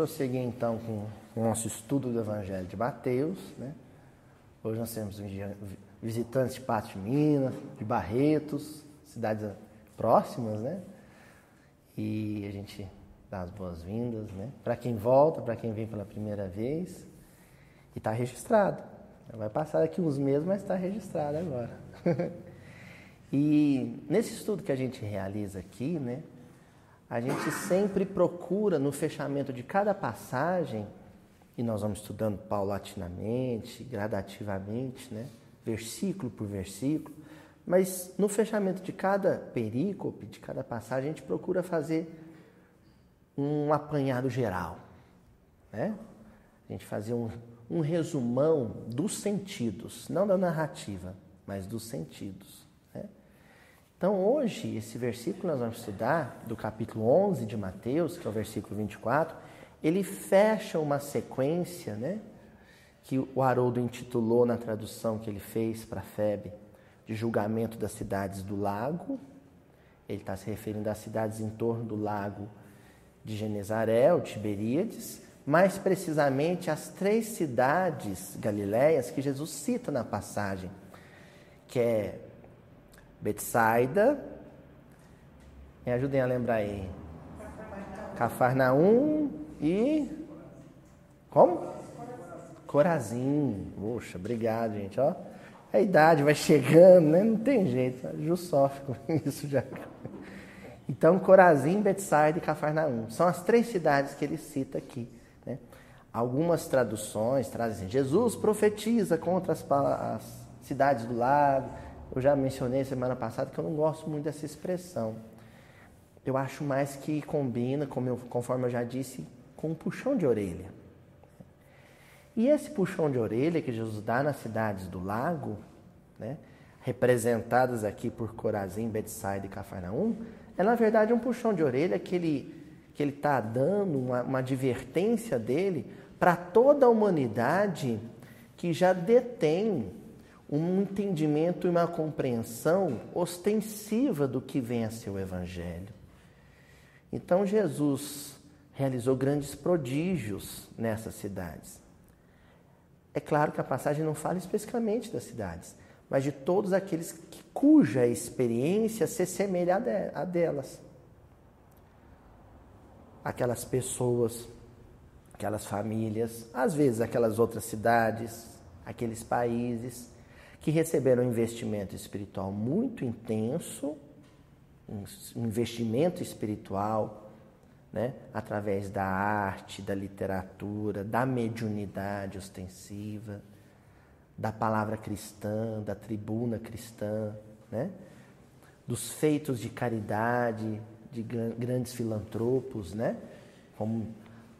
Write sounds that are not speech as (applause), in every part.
prosseguir então com o nosso estudo do Evangelho de Mateus. Né? Hoje nós temos visitantes de Patos de Minas, de Barretos, cidades próximas, né? E a gente dá as boas-vindas, né? Para quem volta, para quem vem pela primeira vez. E está registrado. Vai passar daqui uns meses, mas está registrado agora. (laughs) e nesse estudo que a gente realiza aqui, né? A gente sempre procura no fechamento de cada passagem, e nós vamos estudando paulatinamente, gradativamente, né? versículo por versículo, mas no fechamento de cada perícope, de cada passagem, a gente procura fazer um apanhado geral. Né? A gente fazer um, um resumão dos sentidos, não da narrativa, mas dos sentidos. Então, hoje, esse versículo que nós vamos estudar, do capítulo 11 de Mateus, que é o versículo 24, ele fecha uma sequência, né? Que o Haroldo intitulou na tradução que ele fez para a FEB, de julgamento das cidades do lago. Ele está se referindo às cidades em torno do lago de Genezaré, ou Tiberíades, mais precisamente as três cidades galileias que Jesus cita na passagem, que é Betsaida. Me ajudem a lembrar aí. Cafarnaum e. Como? Corazim. Poxa, obrigado, gente. Ó, a idade vai chegando, né? Não tem jeito. Ju sofre com (laughs) isso já. Então, Corazim, Betsaida e Cafarnaum. São as três cidades que ele cita aqui. Né? Algumas traduções trazem Jesus profetiza contra as, as cidades do lago. Eu já mencionei semana passada que eu não gosto muito dessa expressão. Eu acho mais que combina, eu, conforme eu já disse, com um puxão de orelha. E esse puxão de orelha que Jesus dá nas cidades do lago, né, representadas aqui por Corazim, Betsaida e Cafarnaum, é na verdade um puxão de orelha que ele que ele está dando uma, uma advertência dele para toda a humanidade que já detém um entendimento e uma compreensão ostensiva do que vem a ser o Evangelho. Então Jesus realizou grandes prodígios nessas cidades. É claro que a passagem não fala especificamente das cidades, mas de todos aqueles que, cuja experiência se semelha a delas. Aquelas pessoas, aquelas famílias, às vezes aquelas outras cidades, aqueles países que receberam um investimento espiritual muito intenso, um investimento espiritual, né, através da arte, da literatura, da mediunidade ostensiva, da palavra cristã, da tribuna cristã, né, dos feitos de caridade de grandes filantropos, né, como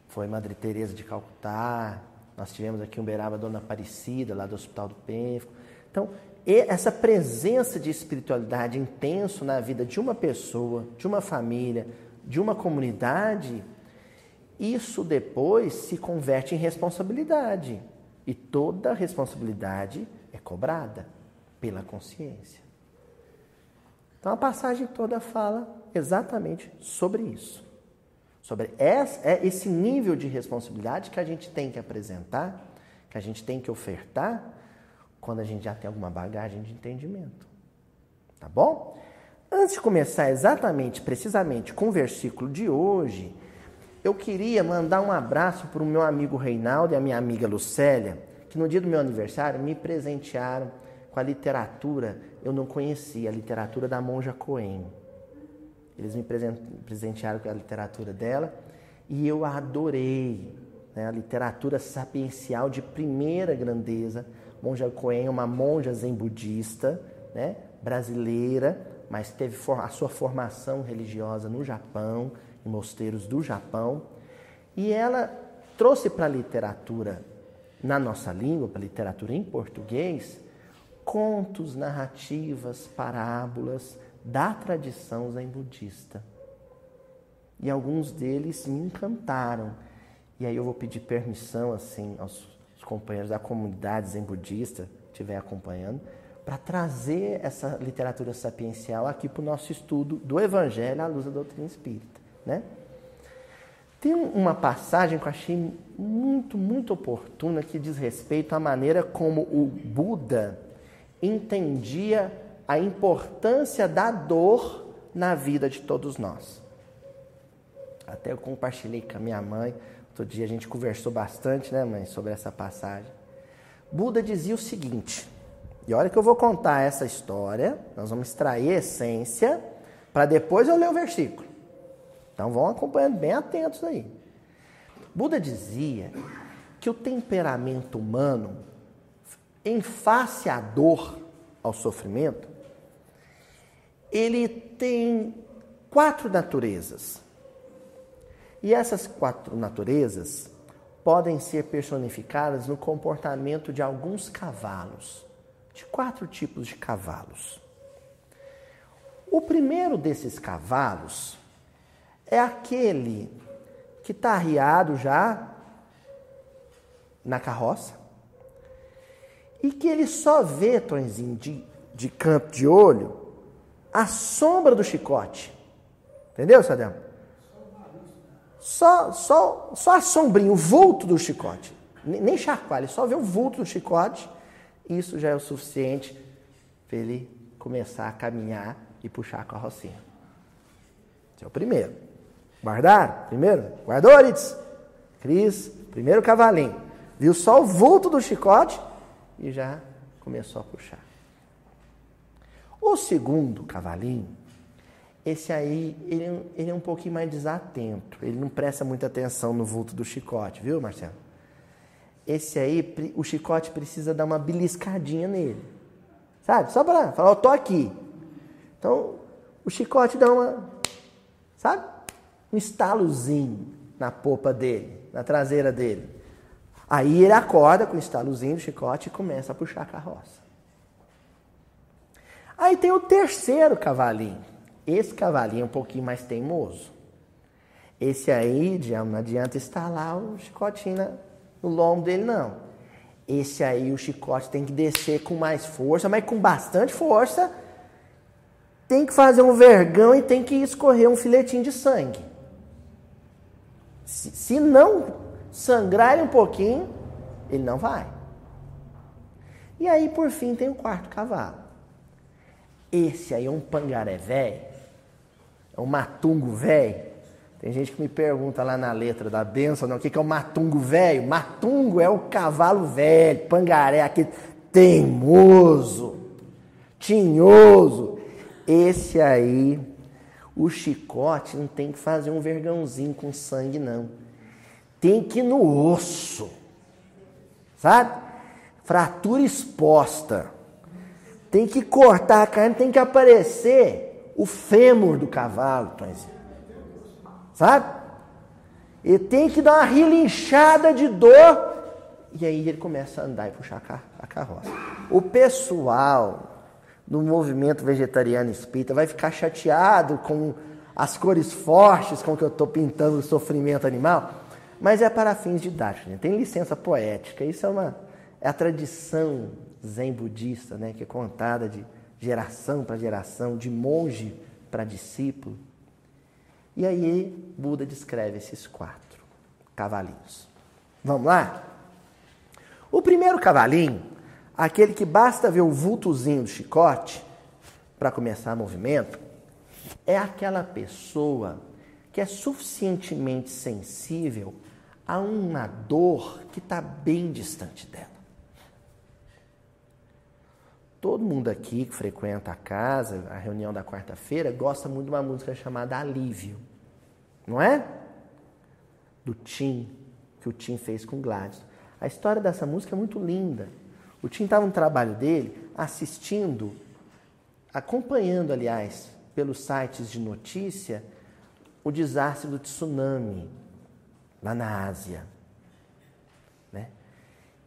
foi Madre Teresa de Calcutá, nós tivemos aqui em Uberaba a Dona Aparecida, lá do Hospital do Pênfico. Então, essa presença de espiritualidade intenso na vida de uma pessoa, de uma família, de uma comunidade, isso depois se converte em responsabilidade. E toda responsabilidade é cobrada pela consciência. Então a passagem toda fala exatamente sobre isso. Sobre é esse nível de responsabilidade que a gente tem que apresentar, que a gente tem que ofertar quando a gente já tem alguma bagagem de entendimento. Tá bom? Antes de começar exatamente, precisamente com o versículo de hoje, eu queria mandar um abraço para o meu amigo Reinaldo e a minha amiga Lucélia, que no dia do meu aniversário me presentearam com a literatura, eu não conhecia, a literatura da Monja Coen. Eles me presentearam com a literatura dela e eu adorei. Né? A literatura sapiencial de primeira grandeza, Monja Coen é uma monja zen budista, né, brasileira, mas teve a sua formação religiosa no Japão, em mosteiros do Japão, e ela trouxe para a literatura na nossa língua, para a literatura em português, contos, narrativas, parábolas da tradição zen budista. E alguns deles me encantaram. E aí eu vou pedir permissão assim aos os companheiros da comunidade zen budista estiver acompanhando, para trazer essa literatura sapiencial aqui para o nosso estudo do Evangelho à luz da doutrina espírita. Né? Tem uma passagem que eu achei muito, muito oportuna que diz respeito à maneira como o Buda entendia a importância da dor na vida de todos nós. Até eu compartilhei com a minha mãe, outro dia a gente conversou bastante, né, mãe, sobre essa passagem. Buda dizia o seguinte, e olha que eu vou contar essa história, nós vamos extrair a essência, para depois eu ler o versículo. Então vão acompanhando bem atentos aí. Buda dizia que o temperamento humano, em face à dor, ao sofrimento, ele tem quatro naturezas. E essas quatro naturezas podem ser personificadas no comportamento de alguns cavalos, de quatro tipos de cavalos. O primeiro desses cavalos é aquele que está arriado já na carroça e que ele só vê, Tonzinho, de, de canto de olho, a sombra do chicote. Entendeu, Sadel? Só, só, só a sombrinha, o vulto do chicote. Nem chacoalha, só vê o vulto do chicote. Isso já é o suficiente para ele começar a caminhar e puxar a carrocinha. Esse é o primeiro. Guardaram? Primeiro? Guardou, Aritz? Cris, primeiro cavalinho. Viu só o vulto do chicote e já começou a puxar. O segundo cavalinho, esse aí, ele, ele é um pouquinho mais desatento. Ele não presta muita atenção no vulto do chicote, viu, Marcelo? Esse aí, o chicote precisa dar uma beliscadinha nele. Sabe? Só para falar, eu tô aqui. Então, o chicote dá uma, sabe? Um estalozinho na popa dele, na traseira dele. Aí ele acorda com o estalozinho do chicote e começa a puxar a carroça. Aí tem o terceiro cavalinho. Esse cavalinho é um pouquinho mais teimoso. Esse aí, não adianta estalar o chicotinho no lombo dele, não. Esse aí, o chicote tem que descer com mais força, mas com bastante força. Tem que fazer um vergão e tem que escorrer um filetinho de sangue. Se, se não sangrar um pouquinho, ele não vai. E aí, por fim, tem o quarto cavalo. Esse aí é um pangaré velho, é um matungo velho. Tem gente que me pergunta lá na letra da benção, não, o que é o matungo velho? Matungo é o cavalo velho, pangaré, aquele teimoso, tinhoso. Esse aí, o chicote não tem que fazer um vergãozinho com sangue, não. Tem que ir no osso, sabe? Fratura exposta tem que cortar a carne, tem que aparecer o fêmur do cavalo, sabe? E tem que dar uma relinchada de dor. E aí ele começa a andar e puxar a carroça. O pessoal do movimento vegetariano espírita vai ficar chateado com as cores fortes com que eu estou pintando o sofrimento animal, mas é para fins didáticos. Né? Tem licença poética. Isso é uma é a tradição zen budista, né, que é contada de geração para geração, de monge para discípulo. E aí Buda descreve esses quatro cavalinhos. Vamos lá? O primeiro cavalinho, aquele que basta ver o vultozinho do chicote para começar movimento, é aquela pessoa que é suficientemente sensível a uma dor que está bem distante dela. Todo mundo aqui que frequenta a casa, a reunião da quarta-feira, gosta muito de uma música chamada Alívio. Não é? Do Tim, que o Tim fez com Gladys. A história dessa música é muito linda. O Tim estava no trabalho dele, assistindo, acompanhando, aliás, pelos sites de notícia, o desastre do tsunami lá na Ásia.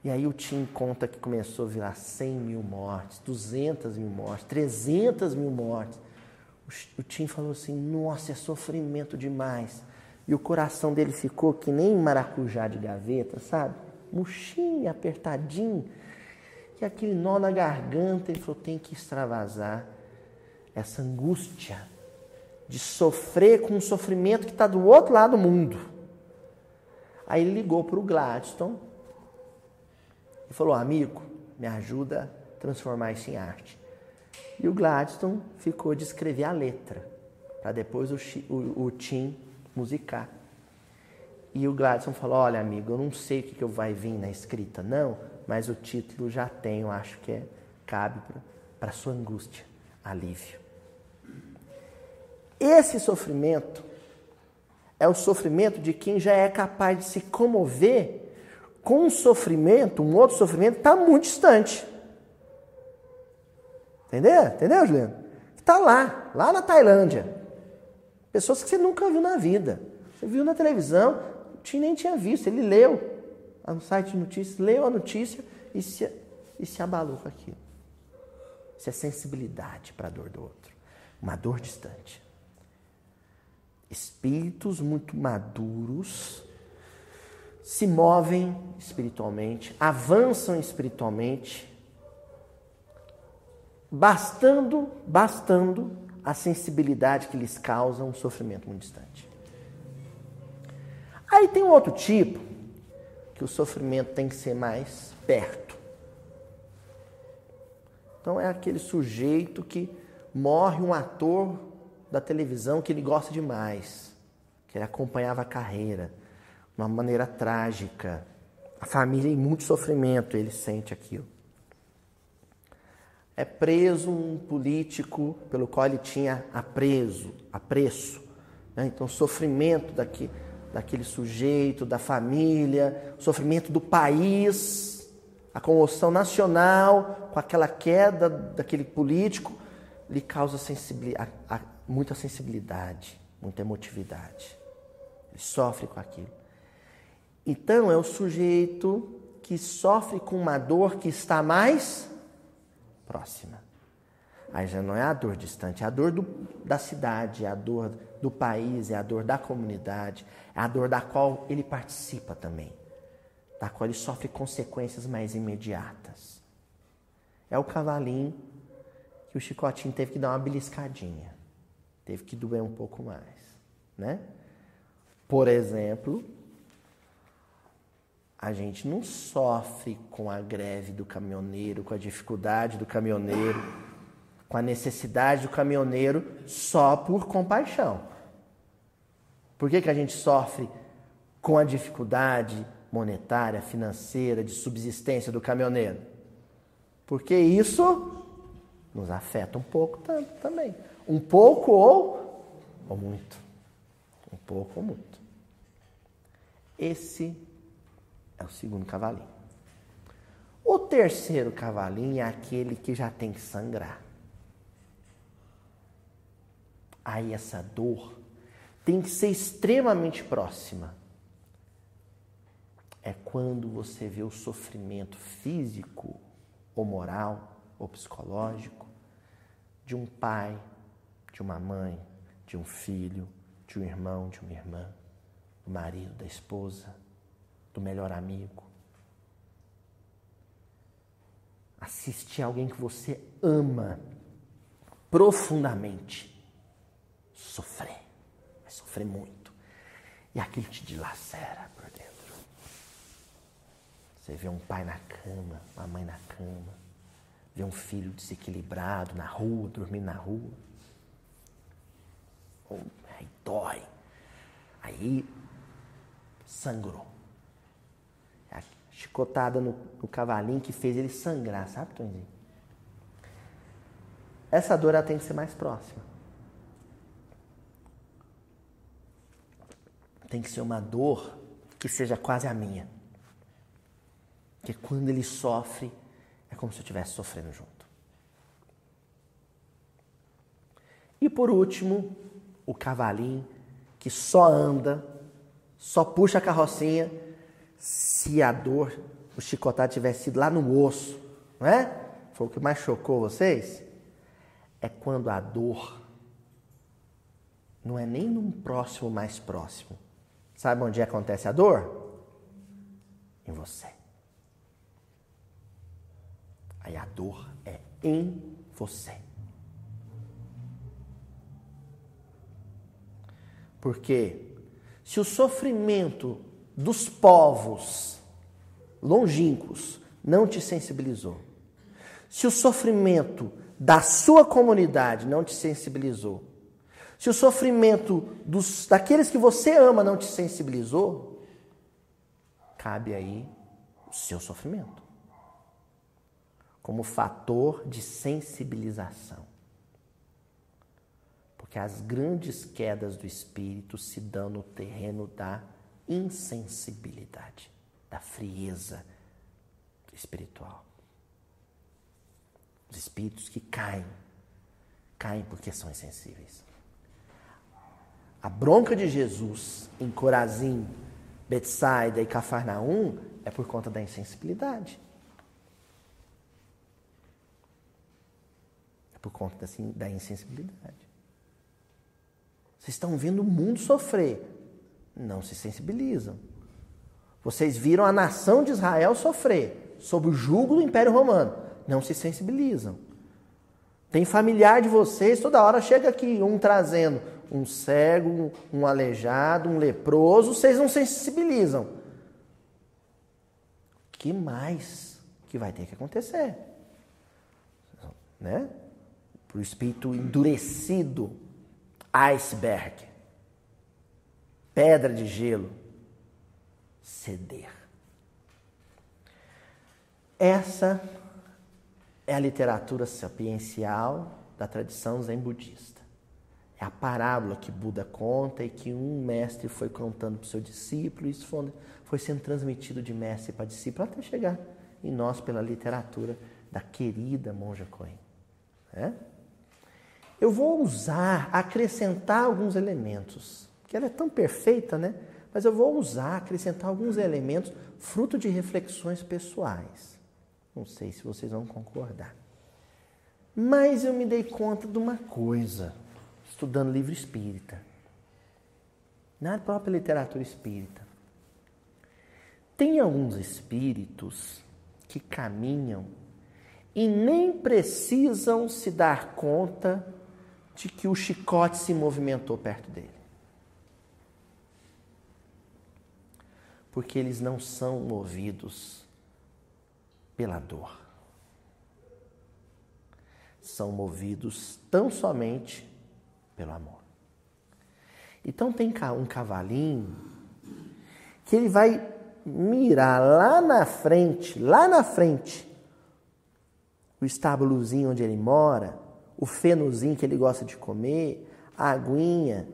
E aí o Tim conta que começou a virar 100 mil mortes, 200 mil mortes, 300 mil mortes. O Tim falou assim: Nossa, é sofrimento demais. E o coração dele ficou que nem maracujá de gaveta, sabe? Murchinho, apertadinho. E aquele nó na garganta, ele falou: tem que extravasar essa angústia de sofrer com um sofrimento que está do outro lado do mundo. Aí ele ligou para o Gladstone e falou: Amigo, me ajuda a transformar isso em arte. E o Gladstone ficou de escrever a letra, para depois o, o, o Tim musicar. E o Gladstone falou: Olha, amigo, eu não sei o que, que vai vir na escrita, não, mas o título já tenho, acho que é, cabe para sua angústia, alívio. Esse sofrimento é o sofrimento de quem já é capaz de se comover com um sofrimento, um outro sofrimento, está muito distante. Entendeu? Entendeu, Juliano? Está lá, lá na Tailândia. Pessoas que você nunca viu na vida. Você viu na televisão, nem tinha visto, ele leu no site de notícias, leu a notícia e se, e se abalou com aquilo. Isso é sensibilidade para a dor do outro. Uma dor distante. Espíritos muito maduros se movem espiritualmente, avançam espiritualmente, bastando, bastando a sensibilidade que lhes causa um sofrimento muito distante. Aí tem um outro tipo que o sofrimento tem que ser mais perto. Então é aquele sujeito que morre um ator da televisão que ele gosta demais, que ele acompanhava a carreira uma maneira trágica. A família em muito sofrimento, ele sente aquilo. É preso um político pelo qual ele tinha apreso, apreço. Né? Então, sofrimento daqui, daquele sujeito, da família, sofrimento do país, a comoção nacional com aquela queda daquele político, lhe causa sensibilidade, muita sensibilidade, muita emotividade. Ele sofre com aquilo. Então é o sujeito que sofre com uma dor que está mais próxima. Aí já não é a dor distante, é a dor do, da cidade, é a dor do país, é a dor da comunidade, é a dor da qual ele participa também, da qual ele sofre consequências mais imediatas. É o cavalinho que o chicotinho teve que dar uma beliscadinha, teve que doer um pouco mais, né? Por exemplo, a gente não sofre com a greve do caminhoneiro, com a dificuldade do caminhoneiro, com a necessidade do caminhoneiro só por compaixão. Por que, que a gente sofre com a dificuldade monetária, financeira, de subsistência do caminhoneiro? Porque isso nos afeta um pouco também. Um pouco ou, ou muito. Um pouco ou muito. Esse é o segundo cavalinho. O terceiro cavalinho é aquele que já tem que sangrar. Aí essa dor tem que ser extremamente próxima. É quando você vê o sofrimento físico, ou moral, ou psicológico de um pai, de uma mãe, de um filho, de um irmão, de uma irmã, do marido, da esposa, do melhor amigo. Assistir alguém que você ama profundamente sofrer, vai sofrer muito. E aquilo te dilacera por dentro. Você vê um pai na cama, uma mãe na cama, vê um filho desequilibrado na rua, dormindo na rua. Aí dói. Aí sangrou chicotada no, no cavalinho que fez ele sangrar, sabe, Tonzinho? Essa dor ela tem que ser mais próxima. Tem que ser uma dor que seja quase a minha. Porque quando ele sofre, é como se eu estivesse sofrendo junto. E por último, o cavalinho que só anda, só puxa a carrocinha se a dor, o chicotado tivesse sido lá no osso, não é? Foi o que mais chocou vocês? É quando a dor não é nem num próximo mais próximo. Sabe onde acontece a dor? Em você. Aí a dor é em você. Porque se o sofrimento dos povos longínquos não te sensibilizou, se o sofrimento da sua comunidade não te sensibilizou, se o sofrimento dos, daqueles que você ama não te sensibilizou, cabe aí o seu sofrimento como fator de sensibilização. Porque as grandes quedas do espírito se dão no terreno da insensibilidade, da frieza espiritual. Os espíritos que caem, caem porque são insensíveis. A bronca de Jesus em Corazim, Betsaida e Cafarnaum é por conta da insensibilidade. É por conta assim, da insensibilidade. Vocês estão vendo o mundo sofrer, não se sensibilizam. Vocês viram a nação de Israel sofrer sob o jugo do Império Romano, não se sensibilizam. Tem familiar de vocês, toda hora chega aqui um trazendo um cego, um aleijado, um leproso, vocês não sensibilizam. que mais que vai ter que acontecer? Né? Para o espírito endurecido, iceberg, pedra de gelo, ceder. Essa é a literatura sapiencial da tradição zen budista. É a parábola que Buda conta e que um mestre foi contando para o seu discípulo, e isso foi, foi sendo transmitido de mestre para discípulo até chegar em nós pela literatura da querida Monja Coen. Né? Eu vou usar, acrescentar alguns elementos, que ela é tão perfeita, né? Mas eu vou usar, acrescentar alguns elementos fruto de reflexões pessoais. Não sei se vocês vão concordar. Mas eu me dei conta de uma coisa estudando livro espírita, na própria literatura espírita. Tem alguns espíritos que caminham e nem precisam se dar conta de que o chicote se movimentou perto dele. Porque eles não são movidos pela dor. São movidos tão somente pelo amor. Então tem um cavalinho que ele vai mirar lá na frente, lá na frente, o estábulozinho onde ele mora, o fenozinho que ele gosta de comer, a aguinha.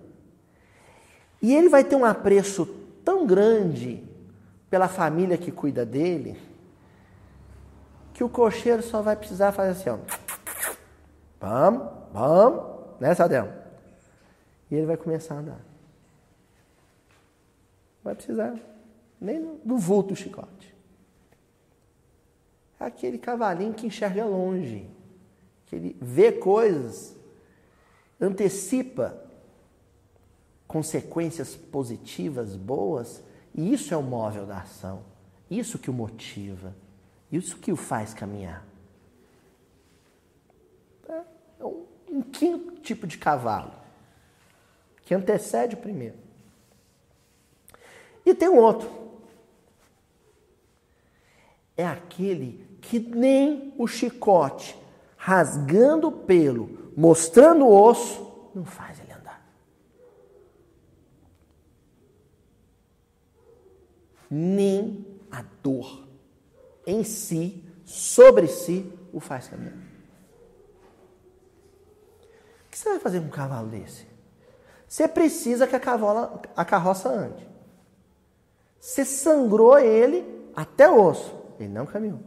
E ele vai ter um apreço tão grande pela família que cuida dele, que o cocheiro só vai precisar fazer assim, ó. Vamos, vamos, né, Sadel? E ele vai começar a andar. Não vai precisar nem do vulto chicote. É aquele cavalinho que enxerga longe, que ele vê coisas, antecipa consequências positivas, boas, e isso é o móvel da ação. Isso que o motiva. Isso que o faz caminhar. É um, quinto tipo de cavalo que antecede o primeiro. E tem um outro. É aquele que nem o chicote, rasgando o pelo, mostrando o osso, não faz ele andar. Nem a dor em si, sobre si, o faz caminhar. O que você vai fazer com um cavalo desse? Você precisa que a, cavola, a carroça ande. Você sangrou ele até o osso. Ele não caminhou.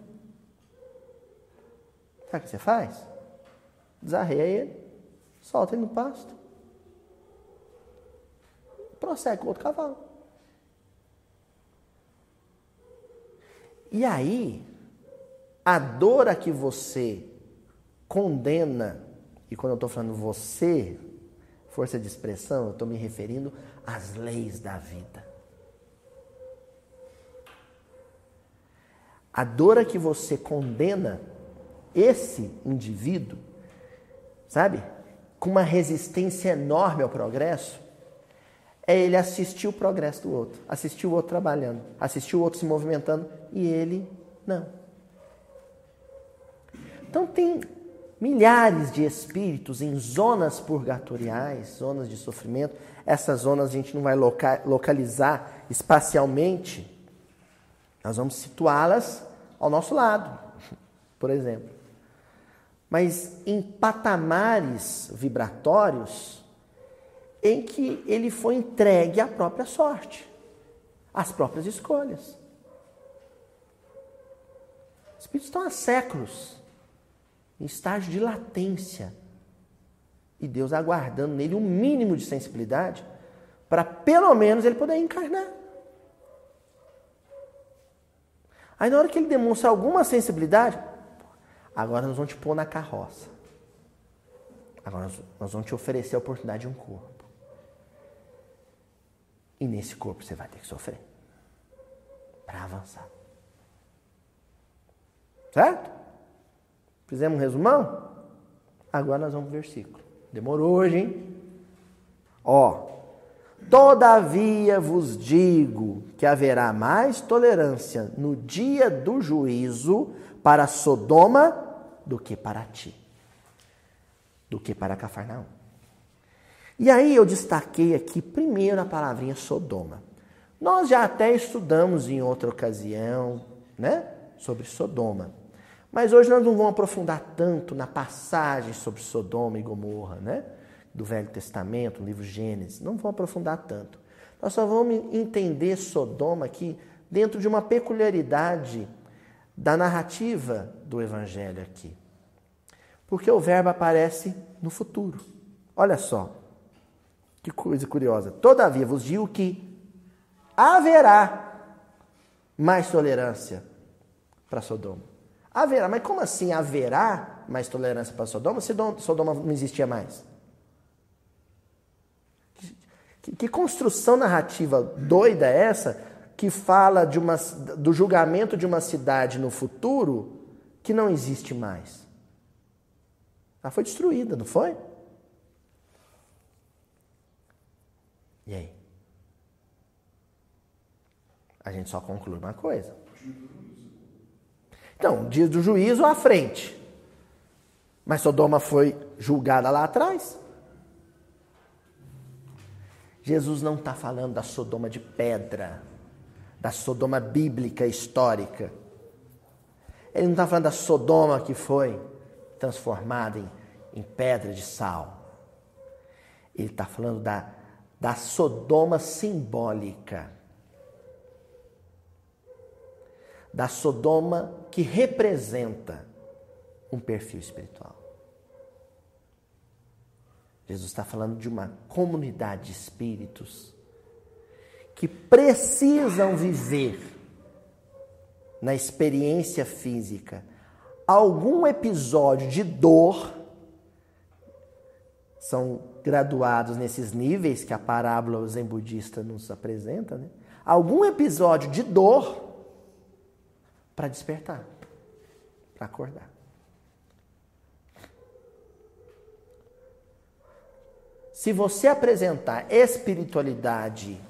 Sabe o que você faz? Desarreia ele, solta ele no pasto. Prossegue com outro cavalo. E aí, a dor a que você condena, e quando eu estou falando você, força de expressão, eu estou me referindo às leis da vida. A dor a que você condena esse indivíduo, sabe, com uma resistência enorme ao progresso, é ele assistir o progresso do outro, assistir o outro trabalhando, assistir o outro se movimentando e ele não. Então tem milhares de espíritos em zonas purgatoriais, zonas de sofrimento. Essas zonas a gente não vai localizar espacialmente, nós vamos situá-las ao nosso lado, (laughs) por exemplo. Mas em patamares vibratórios em que ele foi entregue à própria sorte, às próprias escolhas. Os espíritos estão há séculos em estágio de latência. E Deus aguardando nele um mínimo de sensibilidade para pelo menos ele poder encarnar. Aí na hora que ele demonstra alguma sensibilidade, agora nós vamos te pôr na carroça. Agora nós vamos te oferecer a oportunidade de um corpo. E nesse corpo você vai ter que sofrer para avançar. Certo? Fizemos um resumão? Agora nós vamos para o versículo. Demorou hoje, hein? Ó, Todavia vos digo que haverá mais tolerância no dia do juízo para Sodoma do que para ti, do que para Cafarnaum. E aí eu destaquei aqui primeiro a palavrinha Sodoma. Nós já até estudamos em outra ocasião, né, sobre Sodoma. Mas hoje nós não vamos aprofundar tanto na passagem sobre Sodoma e Gomorra, né? do Velho Testamento, no livro Gênesis. Não vou aprofundar tanto. Nós só vamos entender Sodoma aqui dentro de uma peculiaridade da narrativa do Evangelho aqui. Porque o verbo aparece no futuro. Olha só, que coisa curiosa. Todavia vos digo que haverá mais tolerância para Sodoma. Haverá, mas como assim haverá mais tolerância para Sodoma se Sodoma não existia mais? Que, que construção narrativa doida é essa que fala de uma, do julgamento de uma cidade no futuro que não existe mais? Ela foi destruída, não foi? E aí? A gente só conclui uma coisa. Então, dia do juízo à frente. Mas Sodoma foi julgada lá atrás. Jesus não está falando da Sodoma de pedra, da Sodoma bíblica histórica. Ele não está falando da Sodoma que foi transformada em, em pedra de sal. Ele está falando da, da Sodoma simbólica. Da Sodoma que representa um perfil espiritual. Jesus está falando de uma comunidade de espíritos que precisam viver na experiência física algum episódio de dor. São graduados nesses níveis que a parábola zen budista nos apresenta, né? Algum episódio de dor para despertar, para acordar. Se você apresentar espiritualidade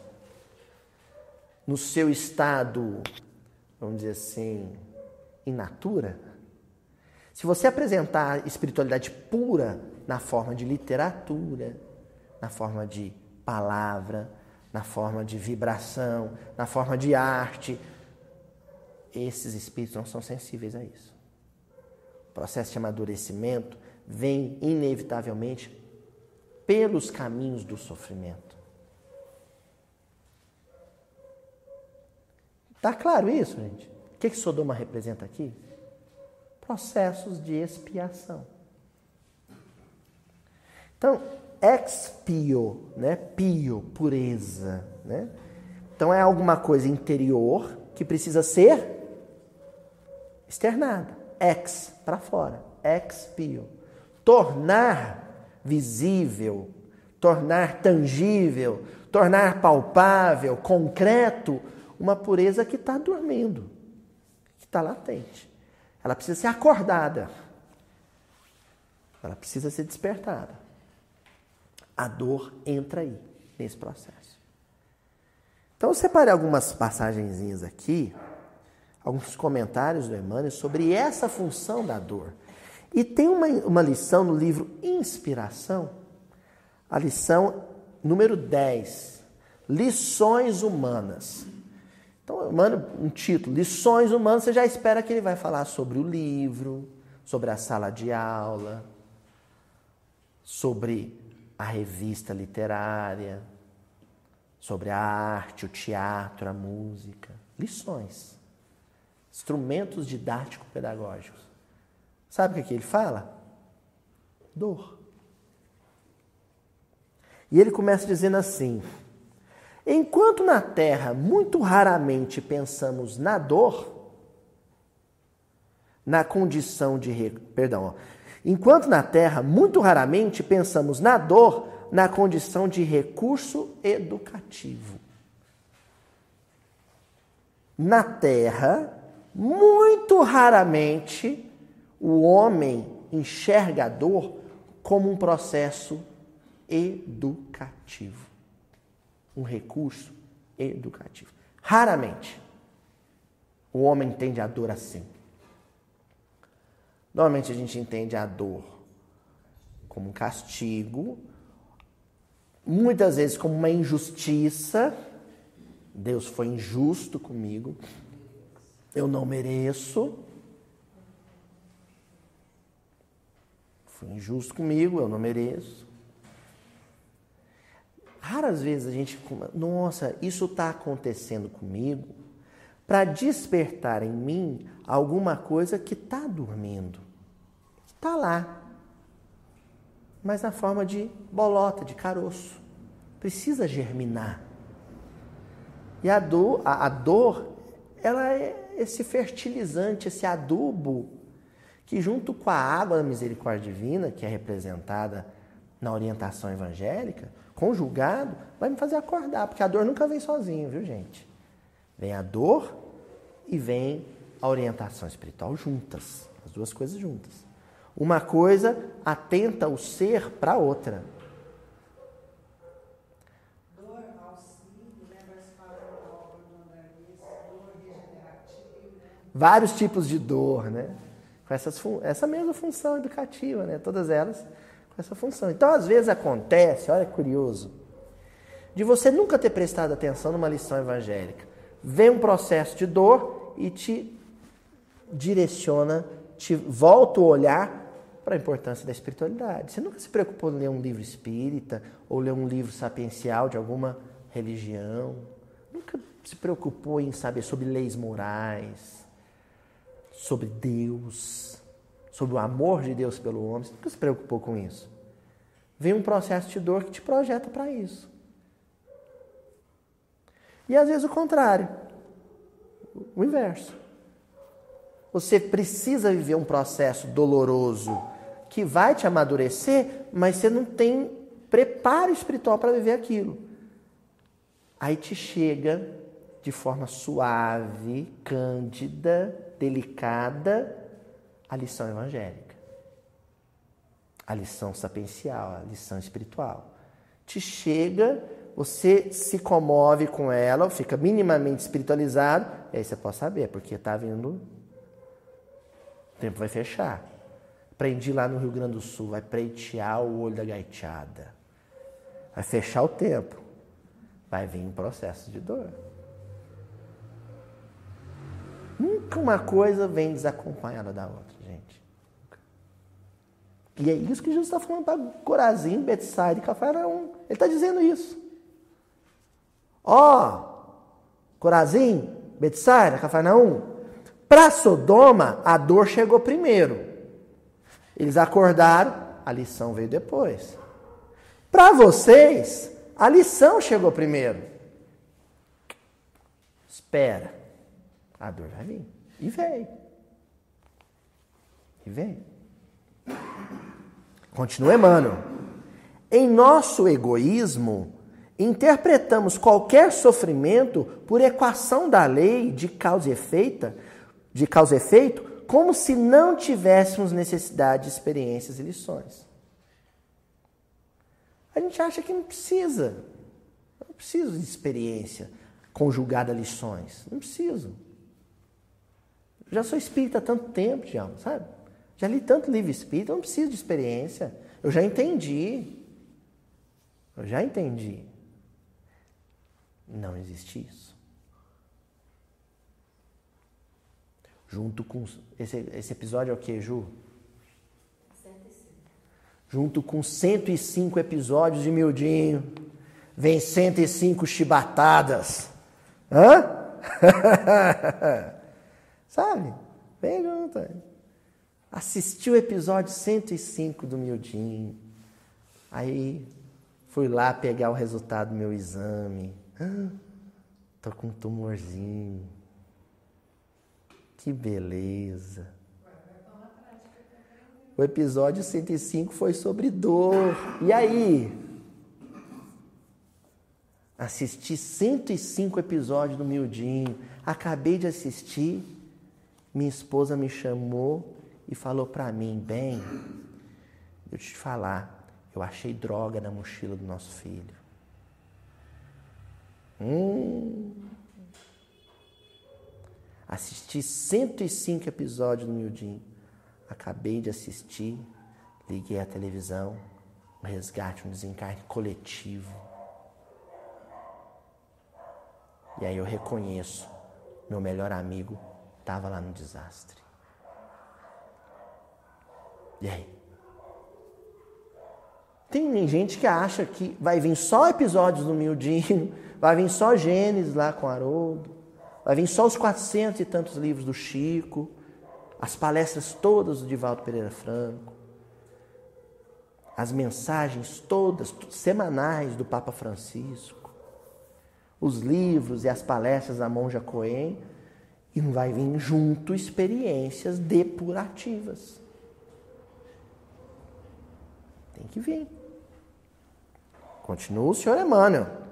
no seu estado, vamos dizer assim, in natura, se você apresentar espiritualidade pura na forma de literatura, na forma de palavra, na forma de vibração, na forma de arte, esses espíritos não são sensíveis a isso. O processo de amadurecimento vem inevitavelmente pelos caminhos do sofrimento. Tá claro isso, gente? O que, que Sodoma representa aqui? Processos de expiação. Então, expio, né? Pio, pureza, né? Então é alguma coisa interior que precisa ser externada. Ex, para fora. Expio. Tornar visível, tornar tangível, tornar palpável, concreto, uma pureza que está dormindo, que está latente. Ela precisa ser acordada. Ela precisa ser despertada. A dor entra aí, nesse processo. Então eu separei algumas passagenzinhas aqui, alguns comentários do Emmanuel sobre essa função da dor. E tem uma, uma lição no livro Inspiração, a lição número 10, Lições Humanas. Então, mano, um título, Lições Humanas, você já espera que ele vai falar sobre o livro, sobre a sala de aula, sobre a revista literária, sobre a arte, o teatro, a música. Lições. Instrumentos didático-pedagógicos. Sabe o que, ele fala? Dor. E ele começa dizendo assim: Enquanto na Terra muito raramente pensamos na dor, na condição de. Perdão. Enquanto na Terra muito raramente pensamos na dor na condição de recurso educativo. Na Terra, muito raramente o homem enxerga a dor como um processo educativo, um recurso educativo. Raramente o homem entende a dor assim. Normalmente a gente entende a dor como um castigo, muitas vezes como uma injustiça. Deus foi injusto comigo, eu não mereço. Foi injusto comigo, eu não mereço. Raras vezes a gente, nossa, isso está acontecendo comigo para despertar em mim alguma coisa que está dormindo. Está lá. Mas na forma de bolota, de caroço. Precisa germinar. E a dor, a, a dor, ela é esse fertilizante, esse adubo que junto com a água da misericórdia divina, que é representada na orientação evangélica, conjugado, vai me fazer acordar, porque a dor nunca vem sozinho, viu, gente? Vem a dor e vem a orientação espiritual juntas, as duas coisas juntas. Uma coisa atenta o ser para outra. Né? Vários tipos de dor, né? com essas, essa mesma função educativa, né? todas elas com essa função. Então, às vezes acontece, olha que curioso, de você nunca ter prestado atenção numa lição evangélica. Vem um processo de dor e te direciona, te volta o olhar para a importância da espiritualidade. Você nunca se preocupou em ler um livro espírita ou ler um livro sapiencial de alguma religião. Nunca se preocupou em saber sobre leis morais sobre Deus, sobre o amor de Deus pelo homem. Você nunca se preocupou com isso. Vem um processo de dor que te projeta para isso. E às vezes o contrário, o inverso. Você precisa viver um processo doloroso que vai te amadurecer, mas você não tem preparo espiritual para viver aquilo. Aí te chega de forma suave, cândida, delicada a lição evangélica, a lição sapiencial, a lição espiritual. Te chega, você se comove com ela, fica minimamente espiritualizado, e aí você pode saber, porque está vindo. O tempo vai fechar. Aprendi lá no Rio Grande do Sul, vai preitear o olho da gaiteada. Vai fechar o tempo. Vai vir um processo de dor. Nunca uma coisa vem desacompanhada da outra, gente. E é isso que Jesus está falando para Corazim, Betsaida e Cafarnaum. Ele está dizendo isso. Ó, oh, Corazim, Betsaida, Cafarnaum, para Sodoma a dor chegou primeiro. Eles acordaram, a lição veio depois. Para vocês, a lição chegou primeiro. Espera. A dor vai vir. E vem. E vem. Continua Emmanuel. Em nosso egoísmo, interpretamos qualquer sofrimento por equação da lei de causa e efeito, de causa e efeito, como se não tivéssemos necessidade de experiências e lições. A gente acha que não precisa. Não precisa de experiência. conjugada a lições. Não preciso. Já sou espírita há tanto tempo, Tiago, sabe? Já li tanto livro espírita, eu não preciso de experiência. Eu já entendi. Eu já entendi. Não existe isso. Junto com. Esse, esse episódio é o que, Ju? 105. Junto com 105 episódios de Mildinho, vem 105 chibatadas. Hã? (laughs) Sabe? Vem junto. Assisti o episódio 105 do Mildinho. Aí fui lá pegar o resultado do meu exame. Ah, tô com um tumorzinho. Que beleza. O episódio 105 foi sobre dor. E aí? Assisti 105 episódios do Mildinho. Acabei de assistir minha esposa me chamou e falou para mim: Bem, eu te falar, eu achei droga na mochila do nosso filho. Hum. Assisti 105 episódios do Mildinho. Acabei de assistir, liguei a televisão, um resgate, um desencarne coletivo. E aí eu reconheço meu melhor amigo estava lá no desastre. E aí? Tem gente que acha que vai vir só episódios do Mildinho, (laughs) vai vir só Gênesis lá com Haroldo, vai vir só os 400 e tantos livros do Chico, as palestras todas do Divaldo Pereira Franco, as mensagens todas semanais do Papa Francisco, os livros e as palestras da Monja Coen e não vai vir junto experiências depurativas. Tem que vir. Continua o senhor Emmanuel.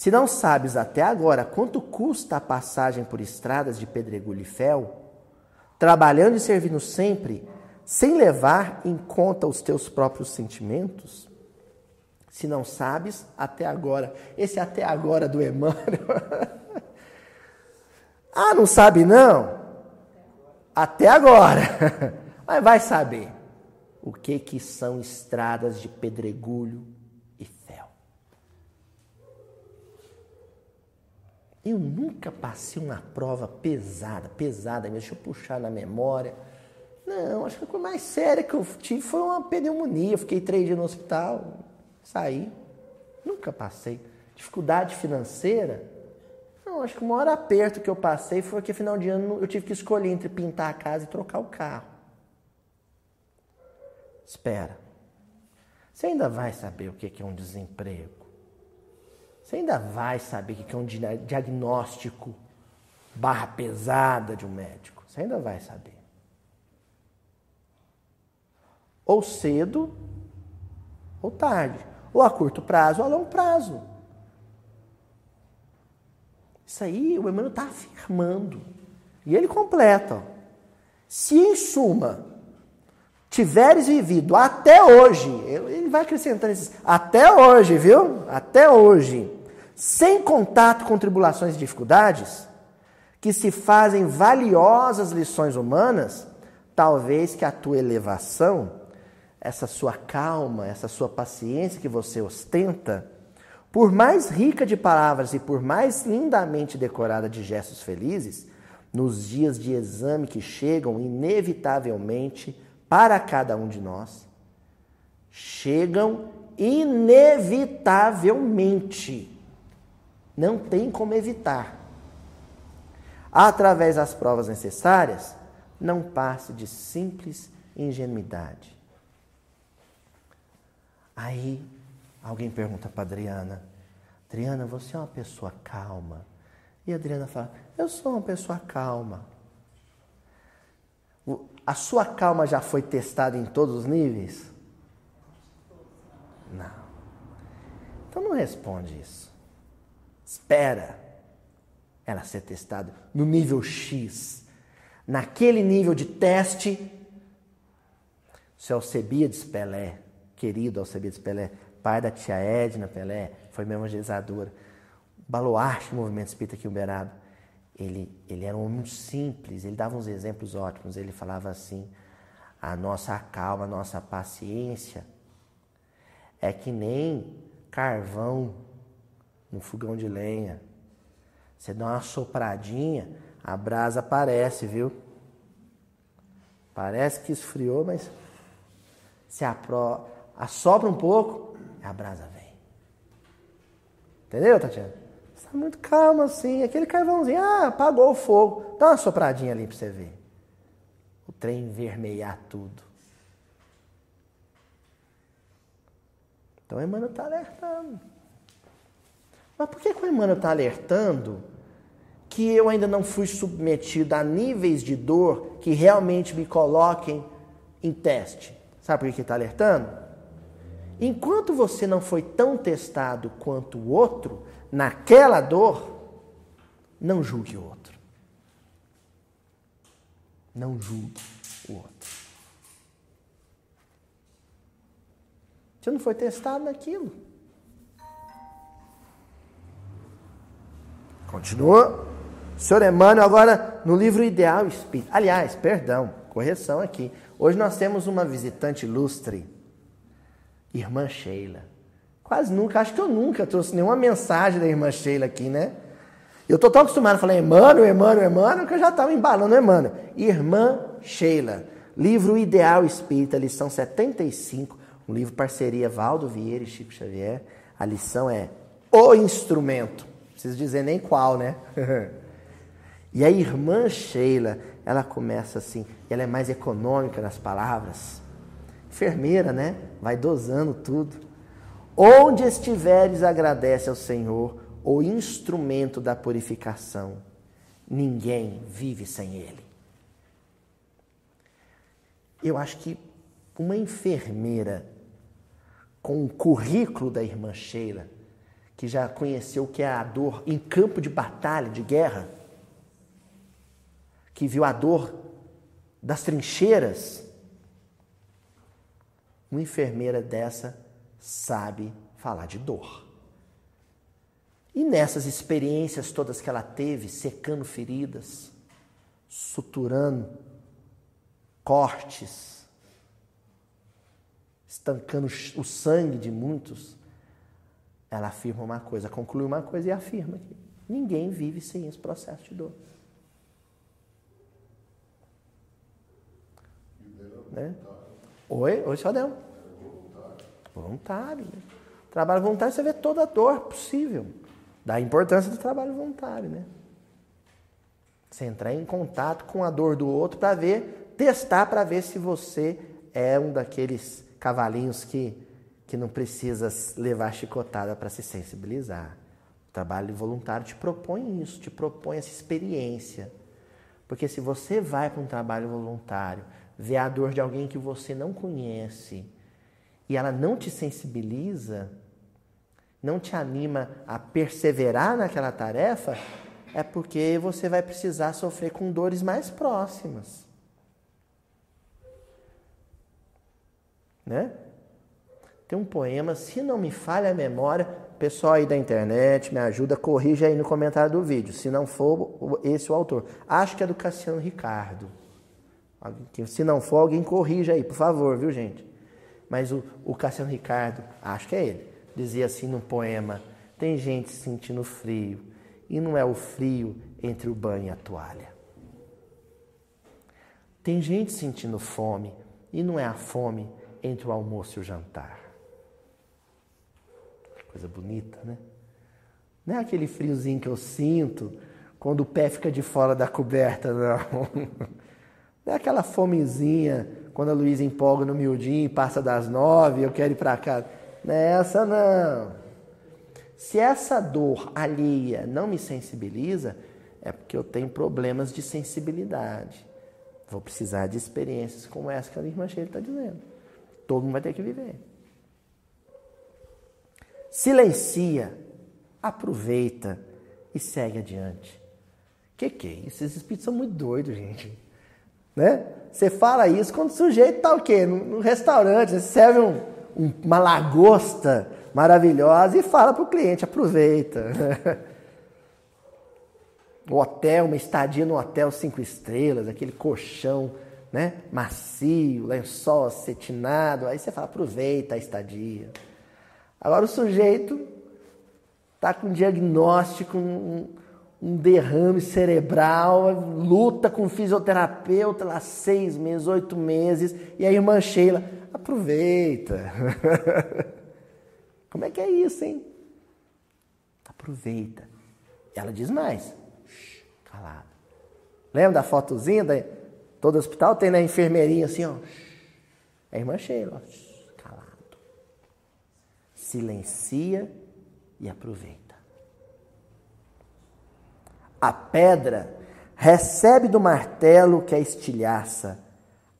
Se não sabes até agora quanto custa a passagem por estradas de pedregulho e fel, trabalhando e servindo sempre, sem levar em conta os teus próprios sentimentos, se não sabes até agora, esse até agora do Emmanuel (laughs) Ah, não sabe não? Até agora. (laughs) Mas vai saber o que que são estradas de pedregulho e fel. Eu nunca passei uma prova pesada, pesada mesmo. Deixa eu puxar na memória. Não, acho que a coisa mais séria que eu tive foi uma pneumonia. Fiquei três dias no hospital, saí. Nunca passei. Dificuldade financeira, não, acho que o maior aperto que eu passei foi que final de ano eu tive que escolher entre pintar a casa e trocar o carro. Espera. Você ainda vai saber o que é um desemprego. Você ainda vai saber o que é um diagnóstico barra pesada de um médico. Você ainda vai saber. Ou cedo, ou tarde. Ou a curto prazo, ou a longo prazo. Isso aí o Emmanuel está afirmando. E ele completa. Ó. Se em suma tiveres vivido até hoje, ele vai acrescentando esses, até hoje, viu? Até hoje, sem contato com tribulações e dificuldades, que se fazem valiosas lições humanas, talvez que a tua elevação, essa sua calma, essa sua paciência que você ostenta, por mais rica de palavras e por mais lindamente decorada de gestos felizes, nos dias de exame que chegam inevitavelmente para cada um de nós, chegam inevitavelmente. Não tem como evitar. Através das provas necessárias, não passe de simples ingenuidade. Aí Alguém pergunta para Adriana: Adriana, você é uma pessoa calma? E a Adriana fala: Eu sou uma pessoa calma. A sua calma já foi testada em todos os níveis? Não. Então não responde isso. Espera ela ser testada no nível X. Naquele nível de teste, seu Alcebiades Pelé, querido Alcebiades Pelé, pai da tia Edna Pelé, foi minha evangelizadora. baluarte do movimento espírita aqui em Uberaba. Ele, ele era um homem simples, ele dava uns exemplos ótimos. Ele falava assim: a nossa calma, a nossa paciência é que nem carvão no fogão de lenha. Você dá uma sopradinha, a brasa aparece, viu? Parece que esfriou, mas se apro... assopra um pouco, a brasa vem. Entendeu, Tatiana? Você está muito calmo assim, aquele carvãozinho, ah, apagou o fogo. Dá uma sopradinha ali para você ver. O trem vermelhar tudo. Então Emmanuel está alertando. Mas por que, que o Emmanuel está alertando que eu ainda não fui submetido a níveis de dor que realmente me coloquem em teste? Sabe por que está alertando? Enquanto você não foi tão testado quanto o outro, naquela dor, não julgue o outro. Não julgue o outro. Você não foi testado naquilo. Continua. Senhor Emmanuel, agora no livro Ideal Espírito. Aliás, perdão, correção aqui. Hoje nós temos uma visitante ilustre, irmã Sheila. Quase nunca, acho que eu nunca trouxe nenhuma mensagem da irmã Sheila aqui, né? Eu estou tão acostumado a falar Emmanuel, Emmanuel, Emmanuel, que eu já estava embalando Emmanuel. Irmã Sheila, livro Ideal Espírita, lição 75, um livro parceria Valdo Vieira e Chico Xavier. A lição é O Instrumento preciso dizer nem qual, né? (laughs) e a irmã Sheila, ela começa assim, ela é mais econômica nas palavras. Enfermeira, né? Vai dosando tudo. Onde estiveres, agradece ao Senhor, o instrumento da purificação. Ninguém vive sem ele. Eu acho que uma enfermeira com o currículo da irmã Sheila, que já conheceu o que é a dor em campo de batalha, de guerra, que viu a dor das trincheiras, uma enfermeira dessa sabe falar de dor. E nessas experiências todas que ela teve, secando feridas, suturando cortes, estancando o sangue de muitos, ela afirma uma coisa, conclui uma coisa e afirma que ninguém vive sem esse processo de dor. Né? Oi? Oi, só deu. Voluntário. Né? Trabalho voluntário, você vê toda a dor possível. Da importância do trabalho voluntário, né? Você entrar em contato com a dor do outro para ver, testar para ver se você é um daqueles cavalinhos que que não precisa levar chicotada para se sensibilizar. O trabalho voluntário te propõe isso, te propõe essa experiência. Porque se você vai para um trabalho voluntário, vê a dor de alguém que você não conhece e ela não te sensibiliza, não te anima a perseverar naquela tarefa, é porque você vai precisar sofrer com dores mais próximas. Né? Tem um poema, se não me falha a memória, pessoal aí da internet, me ajuda, corrija aí no comentário do vídeo, se não for esse o autor. Acho que é do Cassiano Ricardo. Se não for, alguém corrija aí, por favor, viu gente? Mas o, o Cassiano Ricardo, acho que é ele, dizia assim no poema: tem gente sentindo frio, e não é o frio entre o banho e a toalha. Tem gente sentindo fome, e não é a fome entre o almoço e o jantar. Coisa bonita, né? Não é aquele friozinho que eu sinto quando o pé fica de fora da coberta, não. (laughs) Não é aquela fomezinha quando a Luísa empolga no miudinho e passa das nove, eu quero ir para casa. Não é essa, não. Se essa dor alheia não me sensibiliza, é porque eu tenho problemas de sensibilidade. Vou precisar de experiências como essa que a irmã Sheila está dizendo. Todo mundo vai ter que viver silencia, aproveita e segue adiante. O que, que é isso? Esses espíritos são muito doidos, gente. Né? Você fala isso quando o sujeito está o quê? No, restaurante, você serve um, um, uma lagosta maravilhosa e fala para o cliente, aproveita. (laughs) um hotel, uma estadia no hotel cinco estrelas, aquele colchão né, macio, lençol acetinado. Aí você fala, aproveita a estadia. Agora o sujeito está com um diagnóstico, um, um derrame cerebral, luta com fisioterapeuta lá seis meses, oito meses, e a irmã Sheila, aproveita. (laughs) Como é que é isso, hein? Aproveita. Ela diz mais. Calado. Lembra da fotozinha da todo hospital? Tem na enfermeirinha assim, ó. A irmã Sheila, ó. Calado. Silencia e aproveita. A pedra recebe do martelo que a estilhaça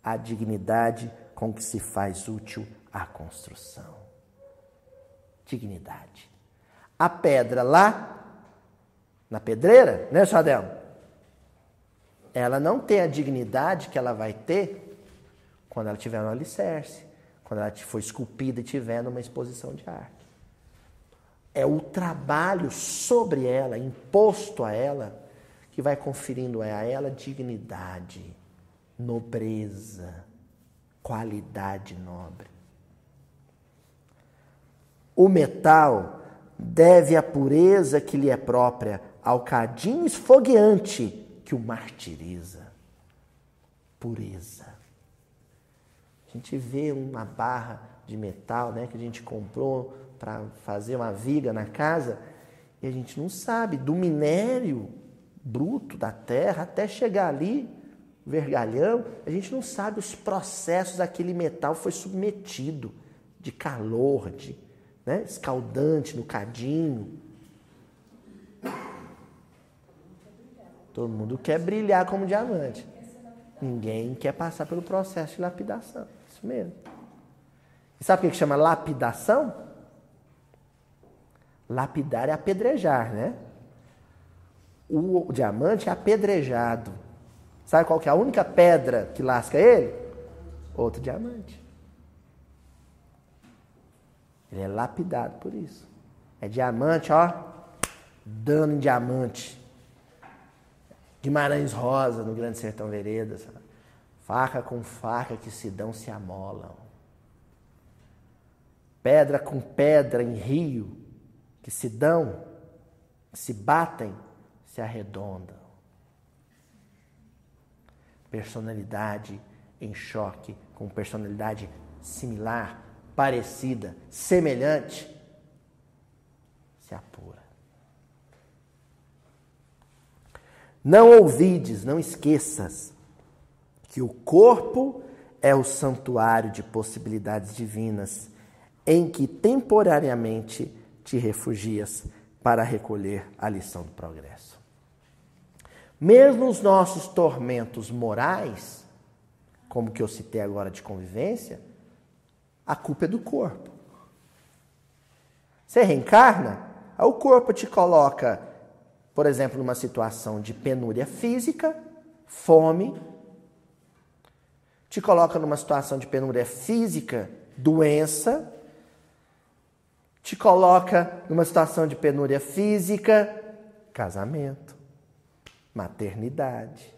a dignidade com que se faz útil a construção. Dignidade. A pedra lá na pedreira, né, Chadel? Ela não tem a dignidade que ela vai ter quando ela tiver no alicerce, quando ela for esculpida e tiver numa exposição de arte. É o trabalho sobre ela, imposto a ela, que vai conferindo a ela dignidade, nobreza, qualidade nobre. O metal deve a pureza que lhe é própria ao cadinho esfogueante que o martiriza. Pureza. A gente vê uma barra de metal né, que a gente comprou para fazer uma viga na casa e a gente não sabe do minério bruto da terra até chegar ali, vergalhão, a gente não sabe os processos daquele metal foi submetido de calor, de né, escaldante no cadinho. Todo mundo quer brilhar como diamante. Ninguém quer passar pelo processo de lapidação. Isso mesmo. E sabe o que chama lapidação? Lapidar é apedrejar, né? O, diamante é apedrejado. Sabe qual que é a única pedra que lasca ele? Outro diamante. Ele é lapidado por isso. É diamante, ó, dano em diamante. Guimarães Rosa, no Grande Sertão Veredas. Faca com faca que se dão se amolam. Pedra com pedra em rio que se dão, se batem, se arredondam. Personalidade em choque com personalidade similar, parecida, semelhante, se apura. Não ouvides, não esqueças que o corpo é o santuário de possibilidades divinas em que temporariamente te refugias para recolher a lição do progresso. Mesmo os nossos tormentos morais, como que eu citei agora de convivência, a culpa é do corpo. Você reencarna, o corpo te coloca por exemplo, numa situação de penúria física, fome, te coloca numa situação de penúria física, doença, te coloca numa situação de penúria física, casamento, maternidade.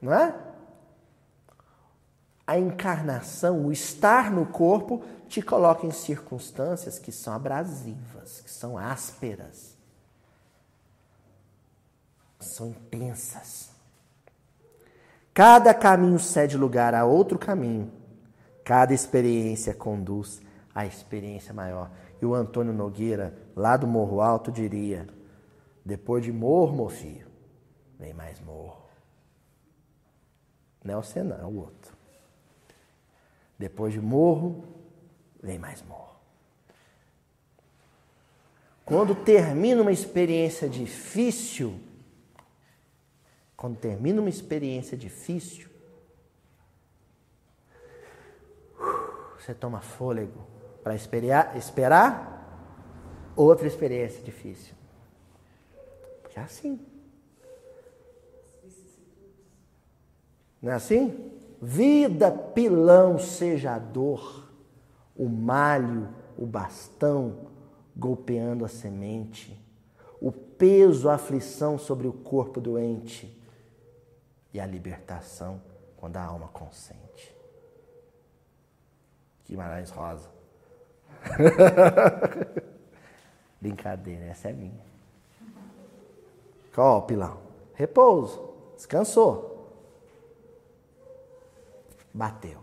Não é? A encarnação, o estar no corpo, te coloca em circunstâncias que são abrasivas, que são ásperas, são intensas. Cada caminho cede lugar a outro caminho. Cada experiência conduz à experiência maior. E o Antônio Nogueira, lá do Morro Alto, diria: depois de morro, meu filho, vem mais morro. Não é o Senão, é o outro. Depois de morro, vem mais morro. Quando termina uma experiência difícil, quando termina uma experiência difícil, você toma fôlego para esperar, esperar outra experiência difícil. É assim. Não é assim? Vida pilão seja a dor o malho, o bastão golpeando a semente, o peso, a aflição sobre o corpo doente e a libertação quando a alma consente. Guimarães Rosa. (laughs) Brincadeira, essa é minha. Qual, Pilão? Repouso. Descansou. Bateu.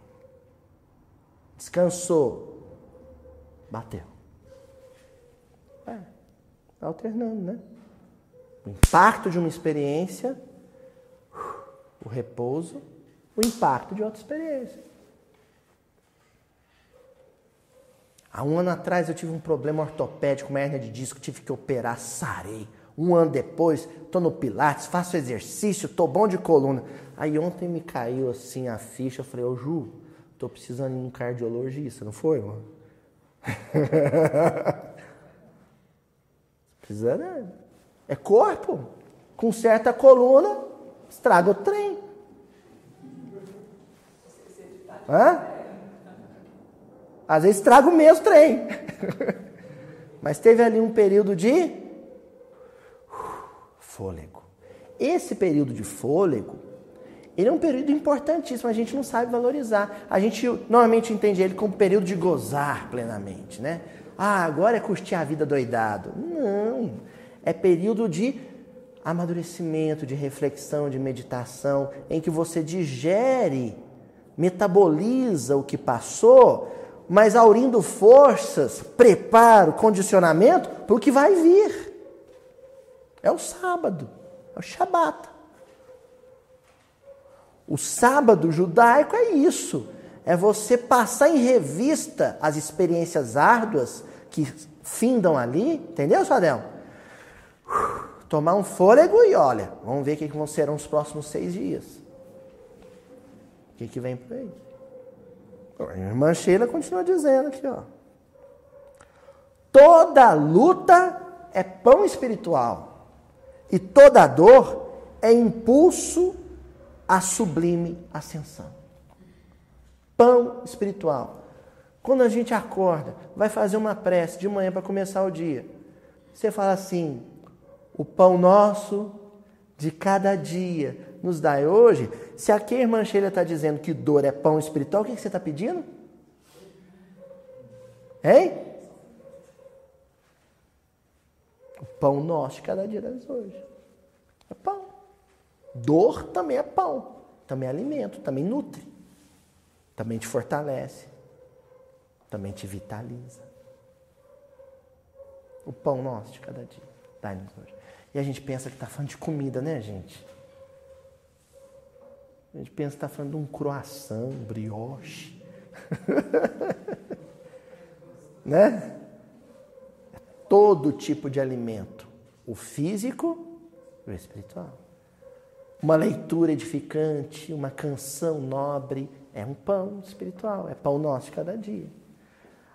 Descansou. Bateu. É, tá alternando, né? O impacto de uma experiência, o repouso, o impacto de outra experiência. Há um ano atrás eu tive um problema ortopédico, uma hernia de disco, tive que operar, sarei. Um ano depois, estou no Pilates, faço exercício, estou bom de coluna. Aí ontem me caiu assim a ficha, eu falei, ô Ju, estou precisando ir num cardiologista, não foi, mano? (laughs) Precisa, né? É corpo. Com certa coluna, estraga o trem. Hã? Às vezes estraga o mesmo trem. (laughs) Mas teve ali um período de fôlego. Esse período de fôlego, ele é um período importantíssimo, a gente não sabe valorizar. A gente normalmente entende ele como período de gozar plenamente, né? Ah, agora é curtir a vida doidado. Não, é período de amadurecimento, de reflexão, de meditação, em que você digere, metaboliza o que passou, mas aurindo forças, preparo, condicionamento para o que vai vir. É o sábado, é o Shabat. O sábado judaico é isso. É você passar em revista as experiências árduas que findam ali, entendeu, Sadel? Tomar um fôlego e olha, vamos ver o que vão ser os próximos seis dias. O que, que vem por aí? A irmã Sheila continua dizendo aqui, ó. Toda luta é pão espiritual. E toda dor é impulso à sublime ascensão. Pão espiritual. Quando a gente acorda, vai fazer uma prece de manhã para começar o dia. Você fala assim: o pão nosso de cada dia nos dai hoje. Se aqui a irmã Sheila está dizendo que dor é pão espiritual, o que, você está pedindo? Hein? O pão nosso de cada dia das hoje. É pão. Dor também é pão. Também é alimento, também nutre. Também te fortalece. Também te vitaliza. O pão nosso de cada dia. Dá-nos hoje. E a gente pensa que está falando de comida, né, gente? A gente pensa que está falando de um croissant, um brioche. (laughs) né? É todo tipo de alimento. O físico e o espiritual. Uma leitura edificante, uma canção nobre, é um pão espiritual, é pão nosso de cada dia.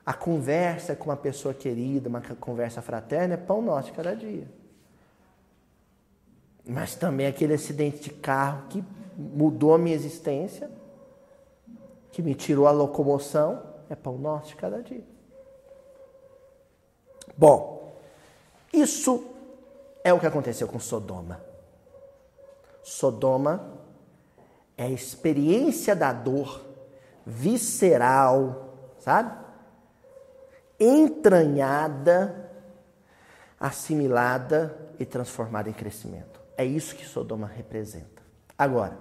A conversa com uma pessoa querida, uma conversa fraterna, é pão nosso de cada dia. Mas também aquele acidente de carro que mudou a minha existência, que me tirou a locomoção, é pão nosso de cada dia. Bom, isso é o que aconteceu com Sodoma. Sodoma é a experiência da dor visceral, sabe? Entranhada, assimilada e transformada em crescimento. É isso que Sodoma representa. Agora,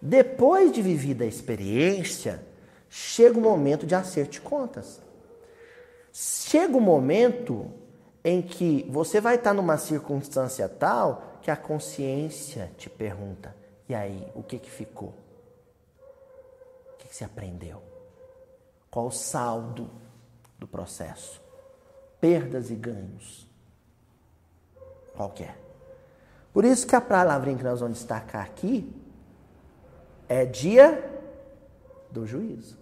depois de vivida a experiência, chega o momento de acerto de contas. Chega o momento em que você vai estar numa circunstância tal que a consciência te pergunta: e aí, o que, que ficou? O que, que você aprendeu? Qual o saldo do processo? Perdas e ganhos? Qualquer. Por isso que a palavrinha que nós vamos destacar aqui é dia do juízo.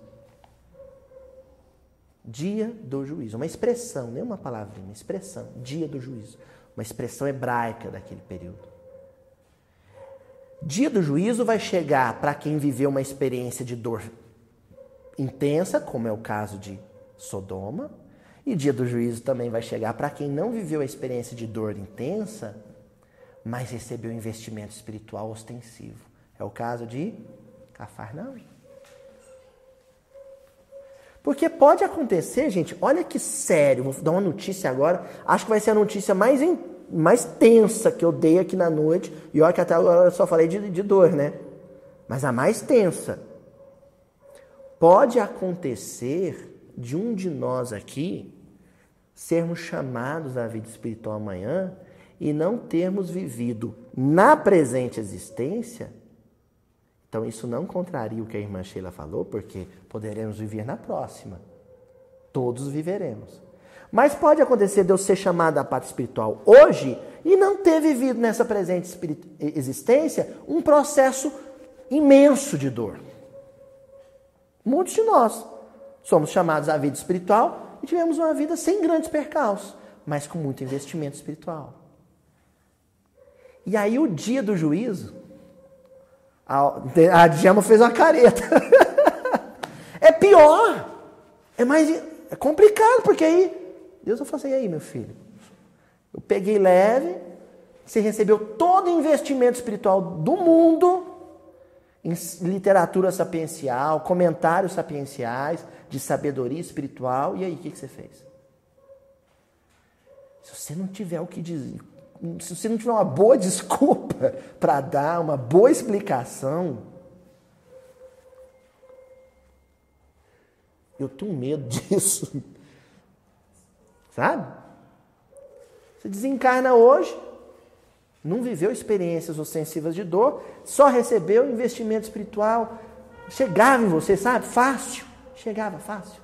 Dia do juízo. Uma expressão, nem uma palavrinha, uma expressão. Dia do juízo. Uma expressão hebraica daquele período. Dia do juízo vai chegar para quem viveu uma experiência de dor intensa, como é o caso de Sodoma, E dia do juízo também vai chegar para quem não viveu a experiência de dor intensa, mas recebeu investimento espiritual ostensivo. É o caso de Cafarnaum. Porque pode acontecer, gente, olha que sério, vou dar uma notícia agora, acho que vai ser a notícia mais, mais tensa que eu dei aqui na noite, e olha que até agora eu só falei de, de dor, né? Mas a mais tensa. Pode acontecer de um de nós aqui sermos chamados à vida espiritual amanhã e não termos vivido na presente existência então, isso não contraria o que a irmã Sheila falou, porque poderemos viver na próxima. Todos viveremos. Mas pode acontecer de eu ser chamado à parte espiritual hoje e não ter vivido nessa presente existência um processo imenso de dor. Muitos de nós somos chamados à vida espiritual e tivemos uma vida sem grandes percalços, mas com muito investimento espiritual. E aí, o dia do juízo, a, Djama fez uma careta. (laughs) é pior. É mais é complicado, porque aí Deus vai falar assim, e aí, meu filho? Eu peguei leve, você recebeu todo o investimento espiritual do mundo em literatura sapiencial, comentários sapienciais, de sabedoria espiritual, e aí, o que, que você fez? Se você não tiver o que dizer, se você não tiver uma boa (laughs) desculpa para dar, uma boa explicação, eu tenho medo (laughs) disso. Sabe? Você desencarna hoje, não viveu experiências ostensivas de dor, só recebeu investimento espiritual. Chegava em você, sabe? Fácil. Chegava fácil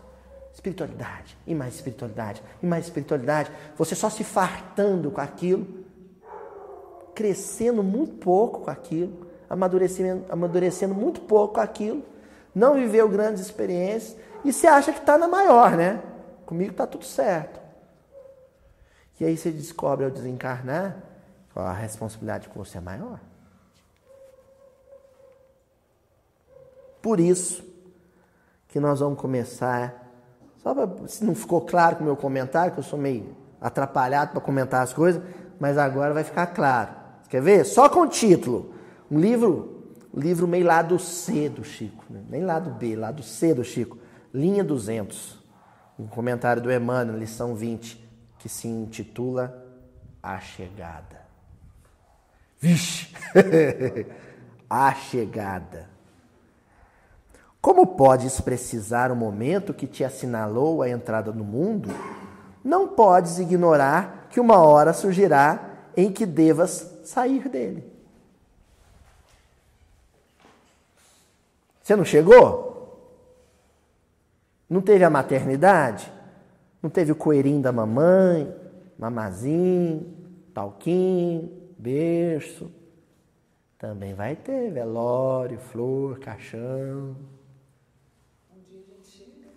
espiritualidade, e mais espiritualidade, e mais espiritualidade. Você só se fartando com aquilo crescendo muito pouco com aquilo, amadurecendo, amadurecendo muito pouco com aquilo, não viveu grandes experiências e você acha que está na maior, né? Comigo está tudo certo. E aí você descobre ao desencarnar, a responsabilidade com você é maior. Por isso que nós vamos começar. Só pra, se não ficou claro com o meu comentário, que eu sou meio atrapalhado para comentar as coisas, mas agora vai ficar claro. Quer ver? Só com o título. Um livro, um livro meio lado C do Chico, né? nem lado B, lado C do Chico. Linha 200. Um comentário do Emmanuel, lição 20, que se intitula A Chegada. Vixe! (laughs) a Chegada. Como podes precisar o momento que te assinalou a entrada no mundo, não podes ignorar que uma hora surgirá em que devas sair dele. Você não chegou? Não teve a maternidade? Não teve o coelhinho da mamãe, mamazinho, talquinho, berço? Também vai ter velório, flor, caixão. Um dia a gente chega.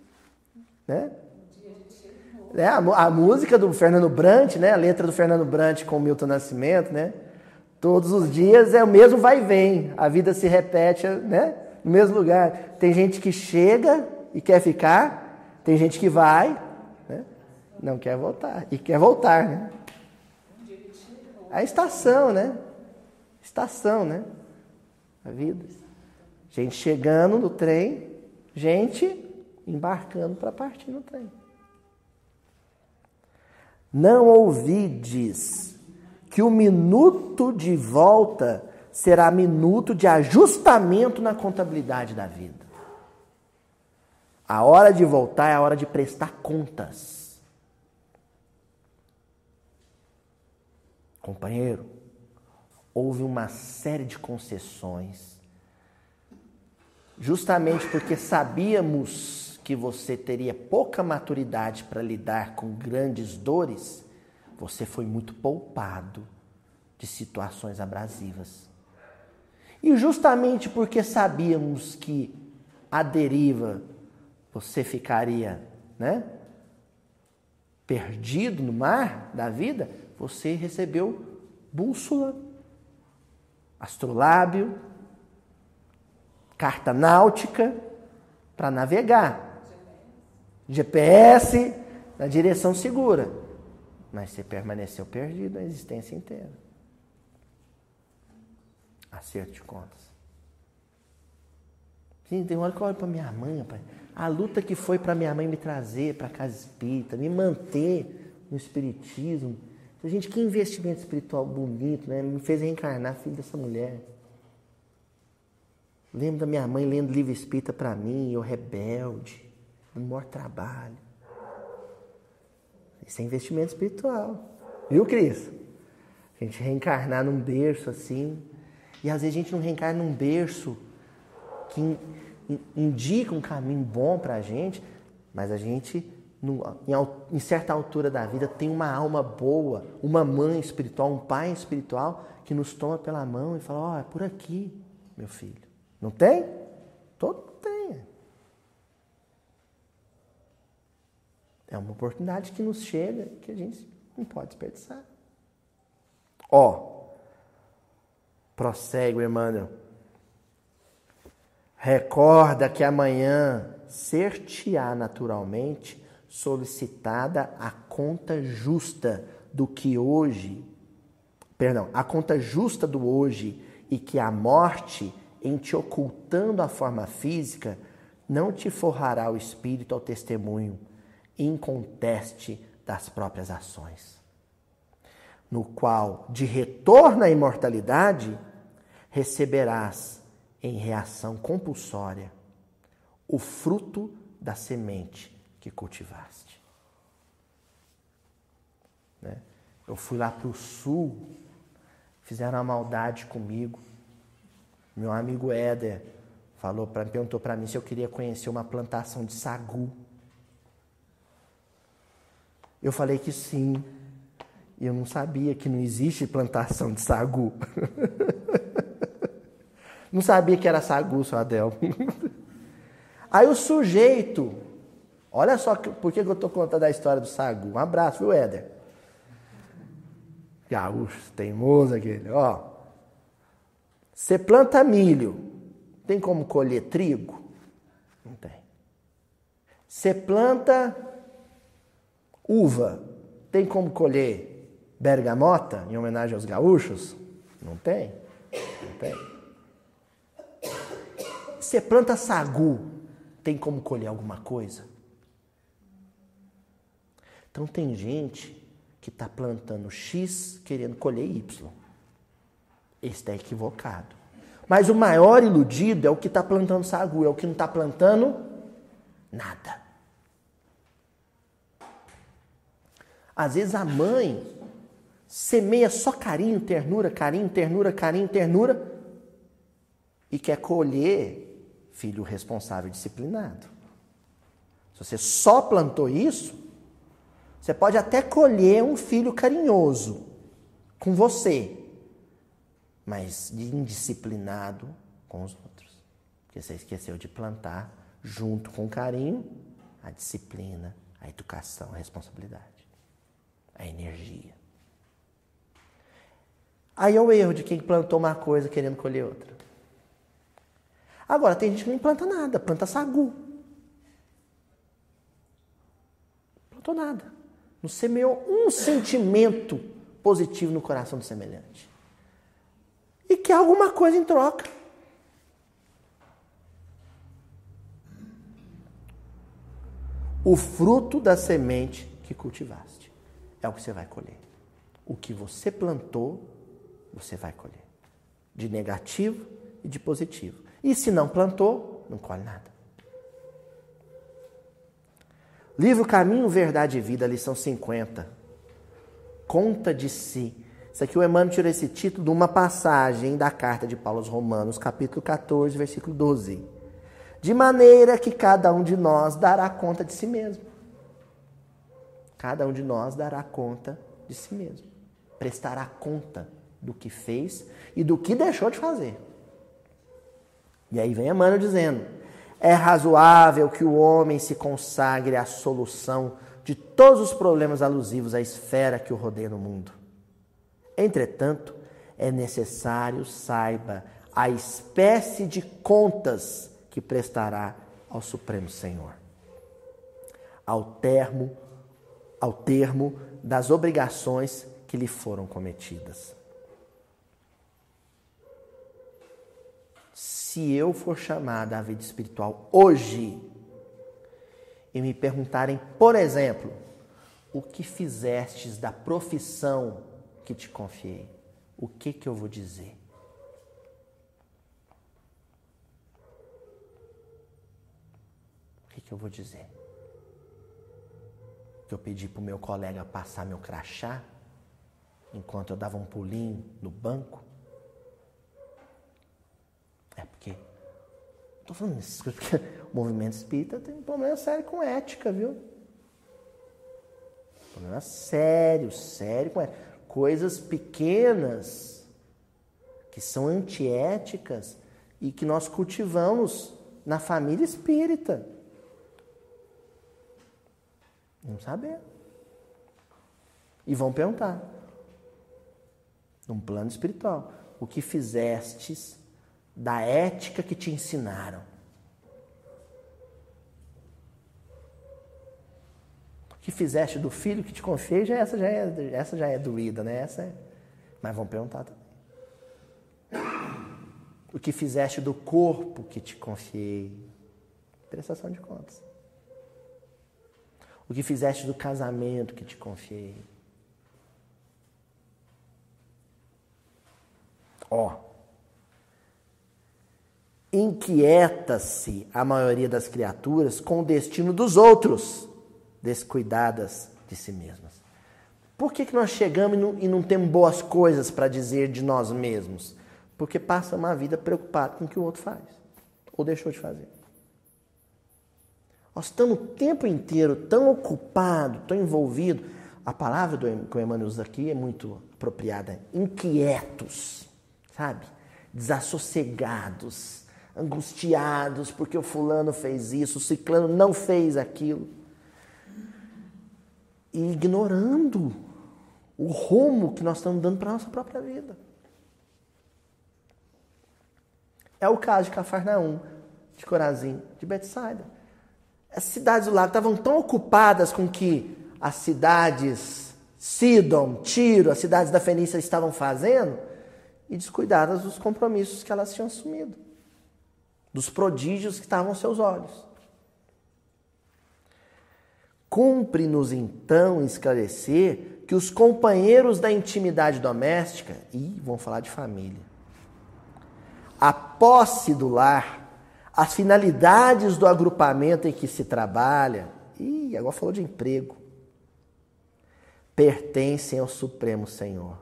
Né? É, a, a, música do Fernando Brant, né? A letra do Fernando Brant com o Milton Nascimento, né? Todos os dias é o mesmo vai e vem. A vida se repete, né? No mesmo lugar. Tem gente que chega e quer ficar, tem gente que vai, né? não quer voltar e quer voltar, né? A estação, né? Estação, né? A vida. Gente chegando no trem, gente embarcando para partir no trem. Não ouvides que o minuto de volta será minuto de ajustamento na contabilidade da vida. A hora de voltar é a hora de prestar contas. Companheiro, houve uma série de concessões, justamente porque sabíamos que você teria pouca maturidade para lidar com grandes dores você foi muito poupado de situações abrasivas. E justamente porque sabíamos que a deriva você ficaria, né? Perdido no mar da vida, você recebeu bússola, astrolábio, carta náutica para navegar. GPS, na direção segura, mas você permaneceu perdido a existência inteira. Acerto de contas. Sim, tem hora que eu olho para minha mãe, pai. A luta que foi para minha mãe me trazer para a casa espírita, me manter no espiritismo. Gente, que investimento espiritual bonito, né? Me fez reencarnar filho dessa mulher. Lembro da minha mãe lendo livro espírita para mim, eu rebelde, no maior trabalho. Isso é investimento espiritual. Viu, Cris? A gente reencarnar num berço assim. E às vezes a gente não reencarna num berço que indica um caminho bom para a gente, mas a gente, em, certa altura da vida, tem uma alma boa, uma mãe espiritual, um pai espiritual que nos toma pela mão e fala: Ó, oh, é por aqui, meu filho. Não tem? Todo tem. É uma oportunidade que nos chega que a gente não pode desperdiçar. Ó, prossegue, Emmanuel. Recorda que amanhã ser-te-á naturalmente solicitada a conta justa do que hoje, perdão, a conta justa do hoje e que a morte, em te ocultando a forma física, não te forrará o espírito ao testemunho inconteste das próprias ações, no qual, de retorno à imortalidade, receberás em reação compulsória o fruto da semente que cultivaste. Né? Eu fui lá para o sul, fizeram uma maldade comigo. Meu amigo Éder falou para perguntou para mim se eu queria conhecer uma plantação de sagu. Eu falei que sim. E eu não sabia que não existe plantação de sagu. (laughs) Não sabia que era sagu, seu Adel. (laughs) Aí o sujeito, olha só por que eu estou contando a história do sagu. Um abraço, viu, Éder? Gaúcho, teimoso aquele. Ó, você planta milho, tem como colher trigo? Não tem. Você planta uva, tem como colher bergamota, em homenagem aos gaúchos? Não tem. Não tem. Você planta sagu, tem como colher alguma coisa? Então tem gente que está plantando X querendo colher Y. Esse está equivocado. Mas o maior iludido é o que está plantando sagu, é o que não está plantando nada. Às vezes a mãe semeia só carinho, ternura, carinho, ternura, carinho, ternura e quer colher filho responsável e disciplinado. Se você só plantou isso, você pode até colher um filho carinhoso com você, mas indisciplinado com os outros. Porque você esqueceu de plantar junto com o carinho a disciplina, a educação, a responsabilidade, a energia. Aí é o erro de quem plantou uma coisa querendo colher outra. Agora, tem gente que não planta nada, planta sagu. Plantou nada. Não semeou um sentimento positivo no coração do semelhante. E quer alguma coisa em troca. O fruto da semente que cultivaste é o que você vai colher. O que você plantou, você vai colher. De negativo e de positivo. E se não plantou, não colhe nada. Livro Caminho, Verdade e Vida, lição 50. Conta de si. Isso aqui o Emmanuel tirou esse título de uma passagem da carta de Paulo aos Romanos, capítulo 14, versículo 12. De maneira que cada um de nós dará conta de si mesmo. Cada um de nós dará conta de si mesmo. Prestará conta do que fez e do que deixou de fazer. E aí vem Emmanuel dizendo: é razoável que o homem se consagre à solução de todos os problemas alusivos à esfera que o rodeia no mundo. Entretanto, é necessário saiba a espécie de contas que prestará ao Supremo Senhor. Ao termo ao termo das obrigações que lhe foram cometidas. Se eu for chamada à vida espiritual hoje e me perguntarem, por exemplo, o que fizestes da profissão que te confiei, o que que eu vou dizer? O que que eu vou dizer? Que eu pedi para o meu colega passar meu crachá enquanto eu dava um pulinho no banco? É porque. Estou falando isso (laughs) porque o movimento espírita tem um problema sério com ética, viu? Problema sério, sério com ética. Coisas pequenas que são antiéticas e que nós cultivamos na família espírita. Não saber. E vão perguntar, num plano espiritual, o que fizestes da ética que te ensinaram? O que fizeste do filho que te confiei, já essa já é, essa já é doída, né? Essa é... Mas vão perguntar também. O que fizeste do corpo que te confiei? Prestação de contas. O que fizeste do casamento que te confiei? Ó. Inquieta-se a maioria das criaturas com o destino dos outros, descuidadas de si mesmas. Por que, que nós chegamos e não, e não temos boas coisas para dizer de nós mesmos? Porque passa uma vida preocupado com o que o outro faz ou deixou de fazer. Nós estamos o tempo inteiro tão ocupado, tão envolvido. A palavra do, que o Emmanuel usa aqui é muito apropriada. Inquietos, sabe? Desassossegados, angustiados porque o fulano fez isso, o ciclano não fez aquilo. E ignorando o rumo que nós estamos dando para a nossa própria vida. É o caso de Cafarnaum, de Corazim, de Betsaida. As cidades do lado estavam tão ocupadas com que as cidades Sidon, Tiro, as cidades da Fenícia estavam fazendo e descuidadas dos compromissos que elas tinham assumido, dos prodígios que estavam aos seus olhos. Cumpre-nos então esclarecer que os companheiros da intimidade doméstica, e vão falar de família, a posse do lar as finalidades do agrupamento em que se trabalha, e agora falou de emprego, pertencem ao Supremo Senhor.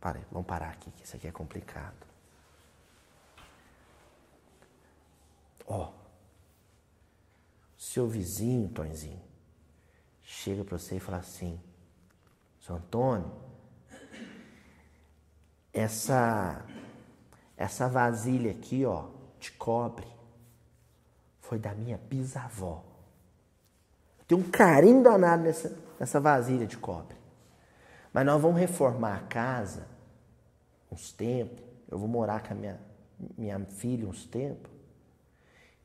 Pare, vamos parar aqui, que isso aqui é complicado. Ó, oh, seu vizinho, Tonzinho, chega para você e fala assim: Seu Antônio, essa essa vasilha aqui, ó, de cobre, foi da minha bisavó. Eu tenho um carinho danado nessa, nessa vasilha de cobre. Mas nós vamos reformar a casa uns tempos. Eu vou morar com a minha, minha filha uns tempos.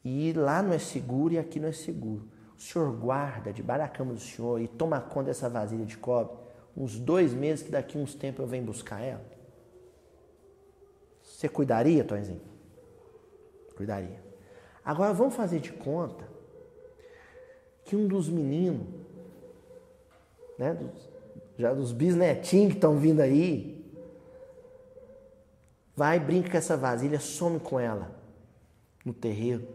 E lá não é seguro e aqui não é seguro. O senhor guarda debaixo da cama do senhor e toma conta dessa vasilha de cobre uns dois meses que daqui uns tempos eu venho buscar ela. Você cuidaria, Tonzinho? Cuidaria. Agora vamos fazer de conta que um dos meninos, né, dos, já dos bisnetinhos que estão vindo aí, vai, brinca com essa vasilha, some com ela no terreiro.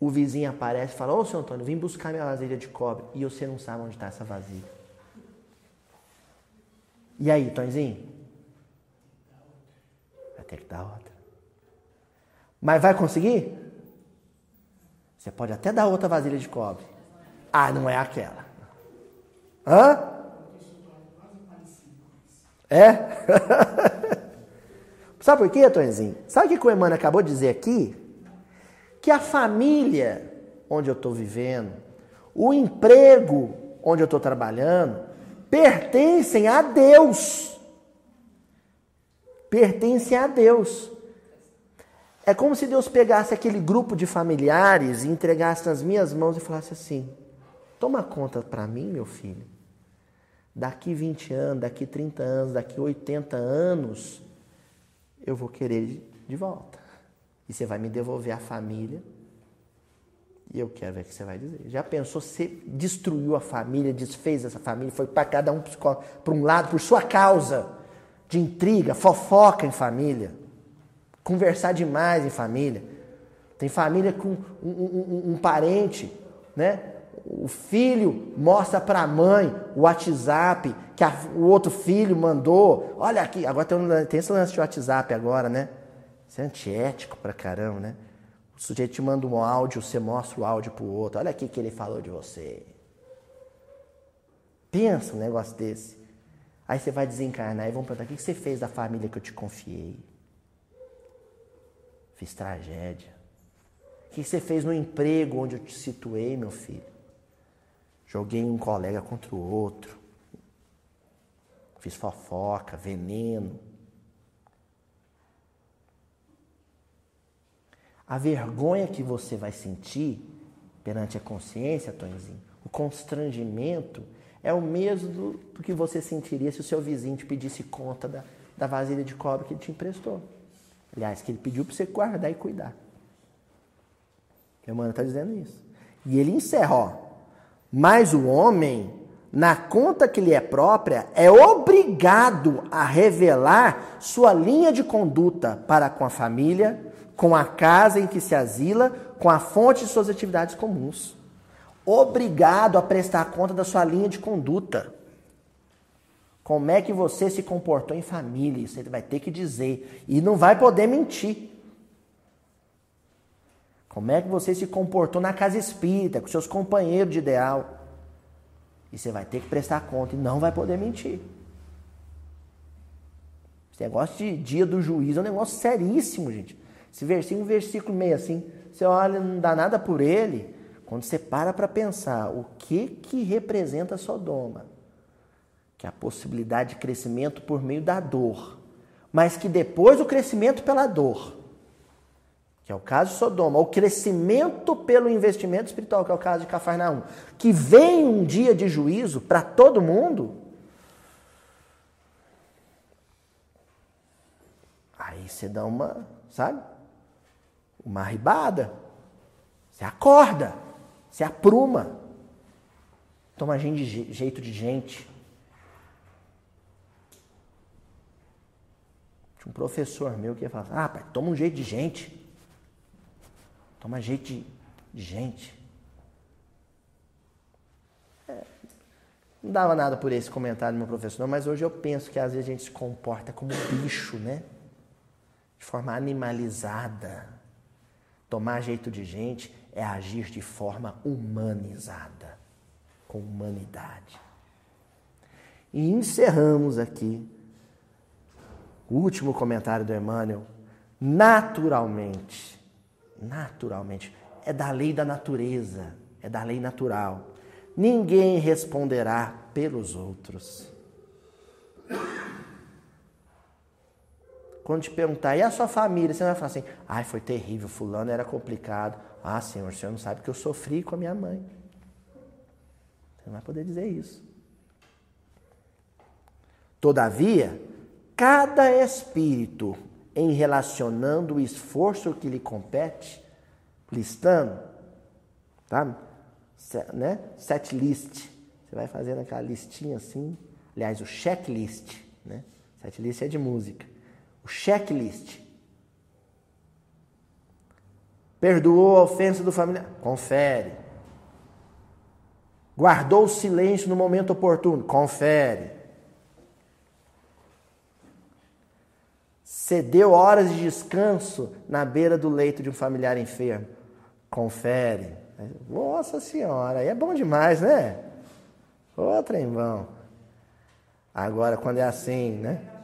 O vizinho aparece e fala: Ô, seu Antônio, vim buscar minha vasilha de cobre. E você não sabe onde está essa vasilha. E aí, Tonzinho? Ter que dar outra. Mas vai conseguir? Você pode até dar outra vasilha de cobre. Ah, não é aquela. Hã? É? (laughs) Sabe por quê, Tonzinho? Sabe o que o Emmanuel acabou de dizer aqui? Que a família onde eu estou vivendo, o emprego onde eu estou trabalhando, pertencem a Deus pertencem a Deus. É como se Deus pegasse aquele grupo de familiares e entregasse nas minhas mãos e falasse assim: toma conta para mim, meu filho. Daqui 20 anos, daqui 30 anos, daqui 80 anos, eu vou querer de volta. E você vai me devolver a família. E eu quero ver o que você vai dizer. Já pensou, você destruiu a família, desfez essa família, foi para cada um para um lado por sua causa de intriga, fofoca em família conversar demais em família. Tem família com um, um, um parente, né? O filho mostra para a mãe o WhatsApp que a, o outro filho mandou. Olha aqui, agora tem, tem esse lance de WhatsApp agora, né? Isso é antiético pra caramba, né? O sujeito te manda um áudio, você mostra o áudio pro outro. Olha aqui que ele falou de você. Pensa um negócio desse. Aí você vai desencarnar e vão perguntar: o que você fez da família que eu te confiei? Fiz tragédia. O que você fez no emprego onde eu te situei, meu filho? Joguei um colega contra o outro. Fiz fofoca, veneno. A vergonha que você vai sentir perante a consciência, Tonzinho, o constrangimento é o mesmo do, do, que você sentiria se o seu vizinho te pedisse conta da, da vasilha de cobre que ele te emprestou. Aliás, que ele pediu para você guardar e cuidar. Mano está dizendo isso. E ele encerra, ó. Mas o homem, na conta que lhe é própria, é obrigado a revelar sua linha de conduta para com a família, com a casa em que se asila, com a fonte de suas atividades comuns. Obrigado a prestar conta da sua linha de conduta. Como é que você se comportou em família? Isso ele vai ter que dizer. E não vai poder mentir. Como é que você se comportou na casa espírita, com seus companheiros de ideal? E você vai ter que prestar conta e não vai poder mentir. Esse negócio de dia do juiz é um negócio seríssimo, gente. Esse versículo, um versículo meio assim, você olha, não dá nada por ele. Quando você para para pensar o que que representa Sodoma, que é a possibilidade de crescimento por meio da dor, mas que depois o crescimento pela dor, que é o caso de Sodoma, o crescimento pelo investimento espiritual, que é o caso de Cafarnaum, que vem um dia de juízo para todo mundo, aí você dá uma, sabe? Uma ribada. Você acorda, você apruma. Toma jeito de gente. um professor meu que ia falar, ah, pai, toma um jeito de gente. Toma jeito de, de gente. É, não dava nada por esse comentário do meu professor, não, mas hoje eu penso que às vezes a gente se comporta como bicho, né? De forma animalizada. Tomar jeito de gente é agir de forma humanizada, com humanidade. E encerramos aqui o último comentário do Emmanuel, naturalmente, naturalmente, é da lei da natureza, é da lei natural. Ninguém responderá pelos outros. Quando te perguntar, e a sua família? Você vai falar assim, ai, foi terrível, fulano era complicado. Ah, senhor, o senhor não sabe que eu sofri com a minha mãe. Você não vai poder dizer isso. Todavia, cada espírito em relacionando o esforço que lhe compete, listando, tá? Né? Set list. Você vai fazendo aquela listinha assim. Aliás, o checklist, né? Set list é de música. O checklist. Perdoou a ofensa do familiar? Confere. Guardou o silêncio no momento oportuno? Confere. Cedeu horas de descanso na beira do leito de um familiar enfermo. Confere. Nossa Senhora, aí é bom demais, né? Ô, trem bom. Agora, quando é assim, né?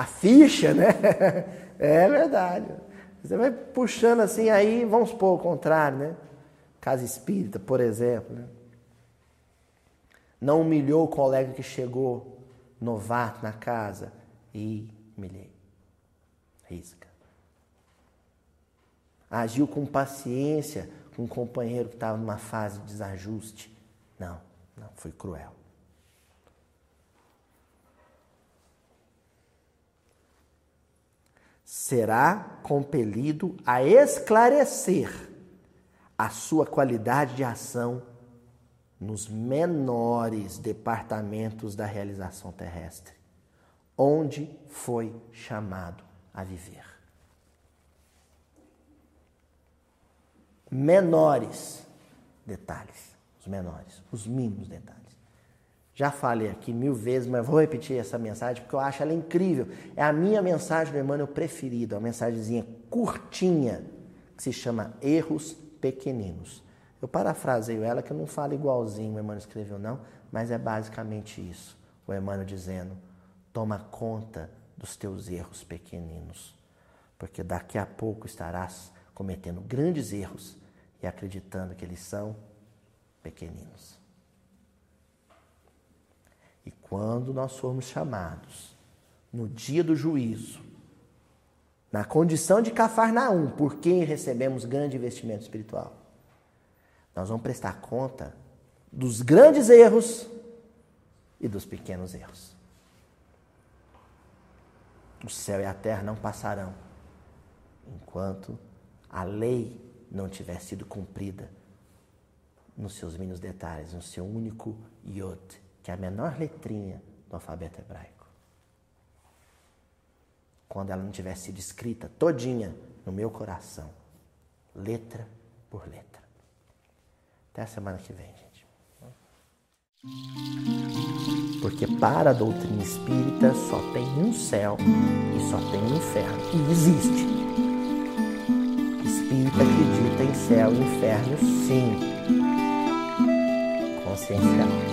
A ficha, né? (laughs) É verdade. Você vai puxando assim, aí vamos supor o contrário, né? Casa espírita, por exemplo. Né? Não humilhou o colega que chegou novato na casa e humilhei. Risca. Agiu com paciência com um companheiro que estava numa fase de desajuste. Não, não, foi cruel. Será compelido a esclarecer a sua qualidade de ação nos menores departamentos da realização terrestre, onde foi chamado a viver. Menores detalhes, os menores, os mínimos detalhes. Já falei aqui mil vezes, mas vou repetir essa mensagem porque eu acho ela incrível. É a minha mensagem do Emmanuel preferida, uma mensagenzinha curtinha que se chama Erros Pequeninos. Eu parafraseio ela que eu não falo igualzinho o Emmanuel escreveu, não, mas é basicamente isso. O Emmanuel dizendo: toma conta dos teus erros pequeninos, porque daqui a pouco estarás cometendo grandes erros e acreditando que eles são pequeninos. E quando nós formos chamados, no dia do juízo, na condição de Cafarnaum, por quem recebemos grande investimento espiritual, nós vamos prestar conta dos grandes erros e dos pequenos erros. O céu e a terra não passarão enquanto a lei não tiver sido cumprida nos seus mínimos detalhes, no seu único iod, que é a menor letrinha do alfabeto hebraico. Quando ela não tiver sido escrita todinha no meu coração, letra por letra. Até a semana que vem, gente. Porque para a doutrina espírita só tem um céu e só tem um inferno. E existe. Espírita acredita em céu e inferno, sim. Consciencial.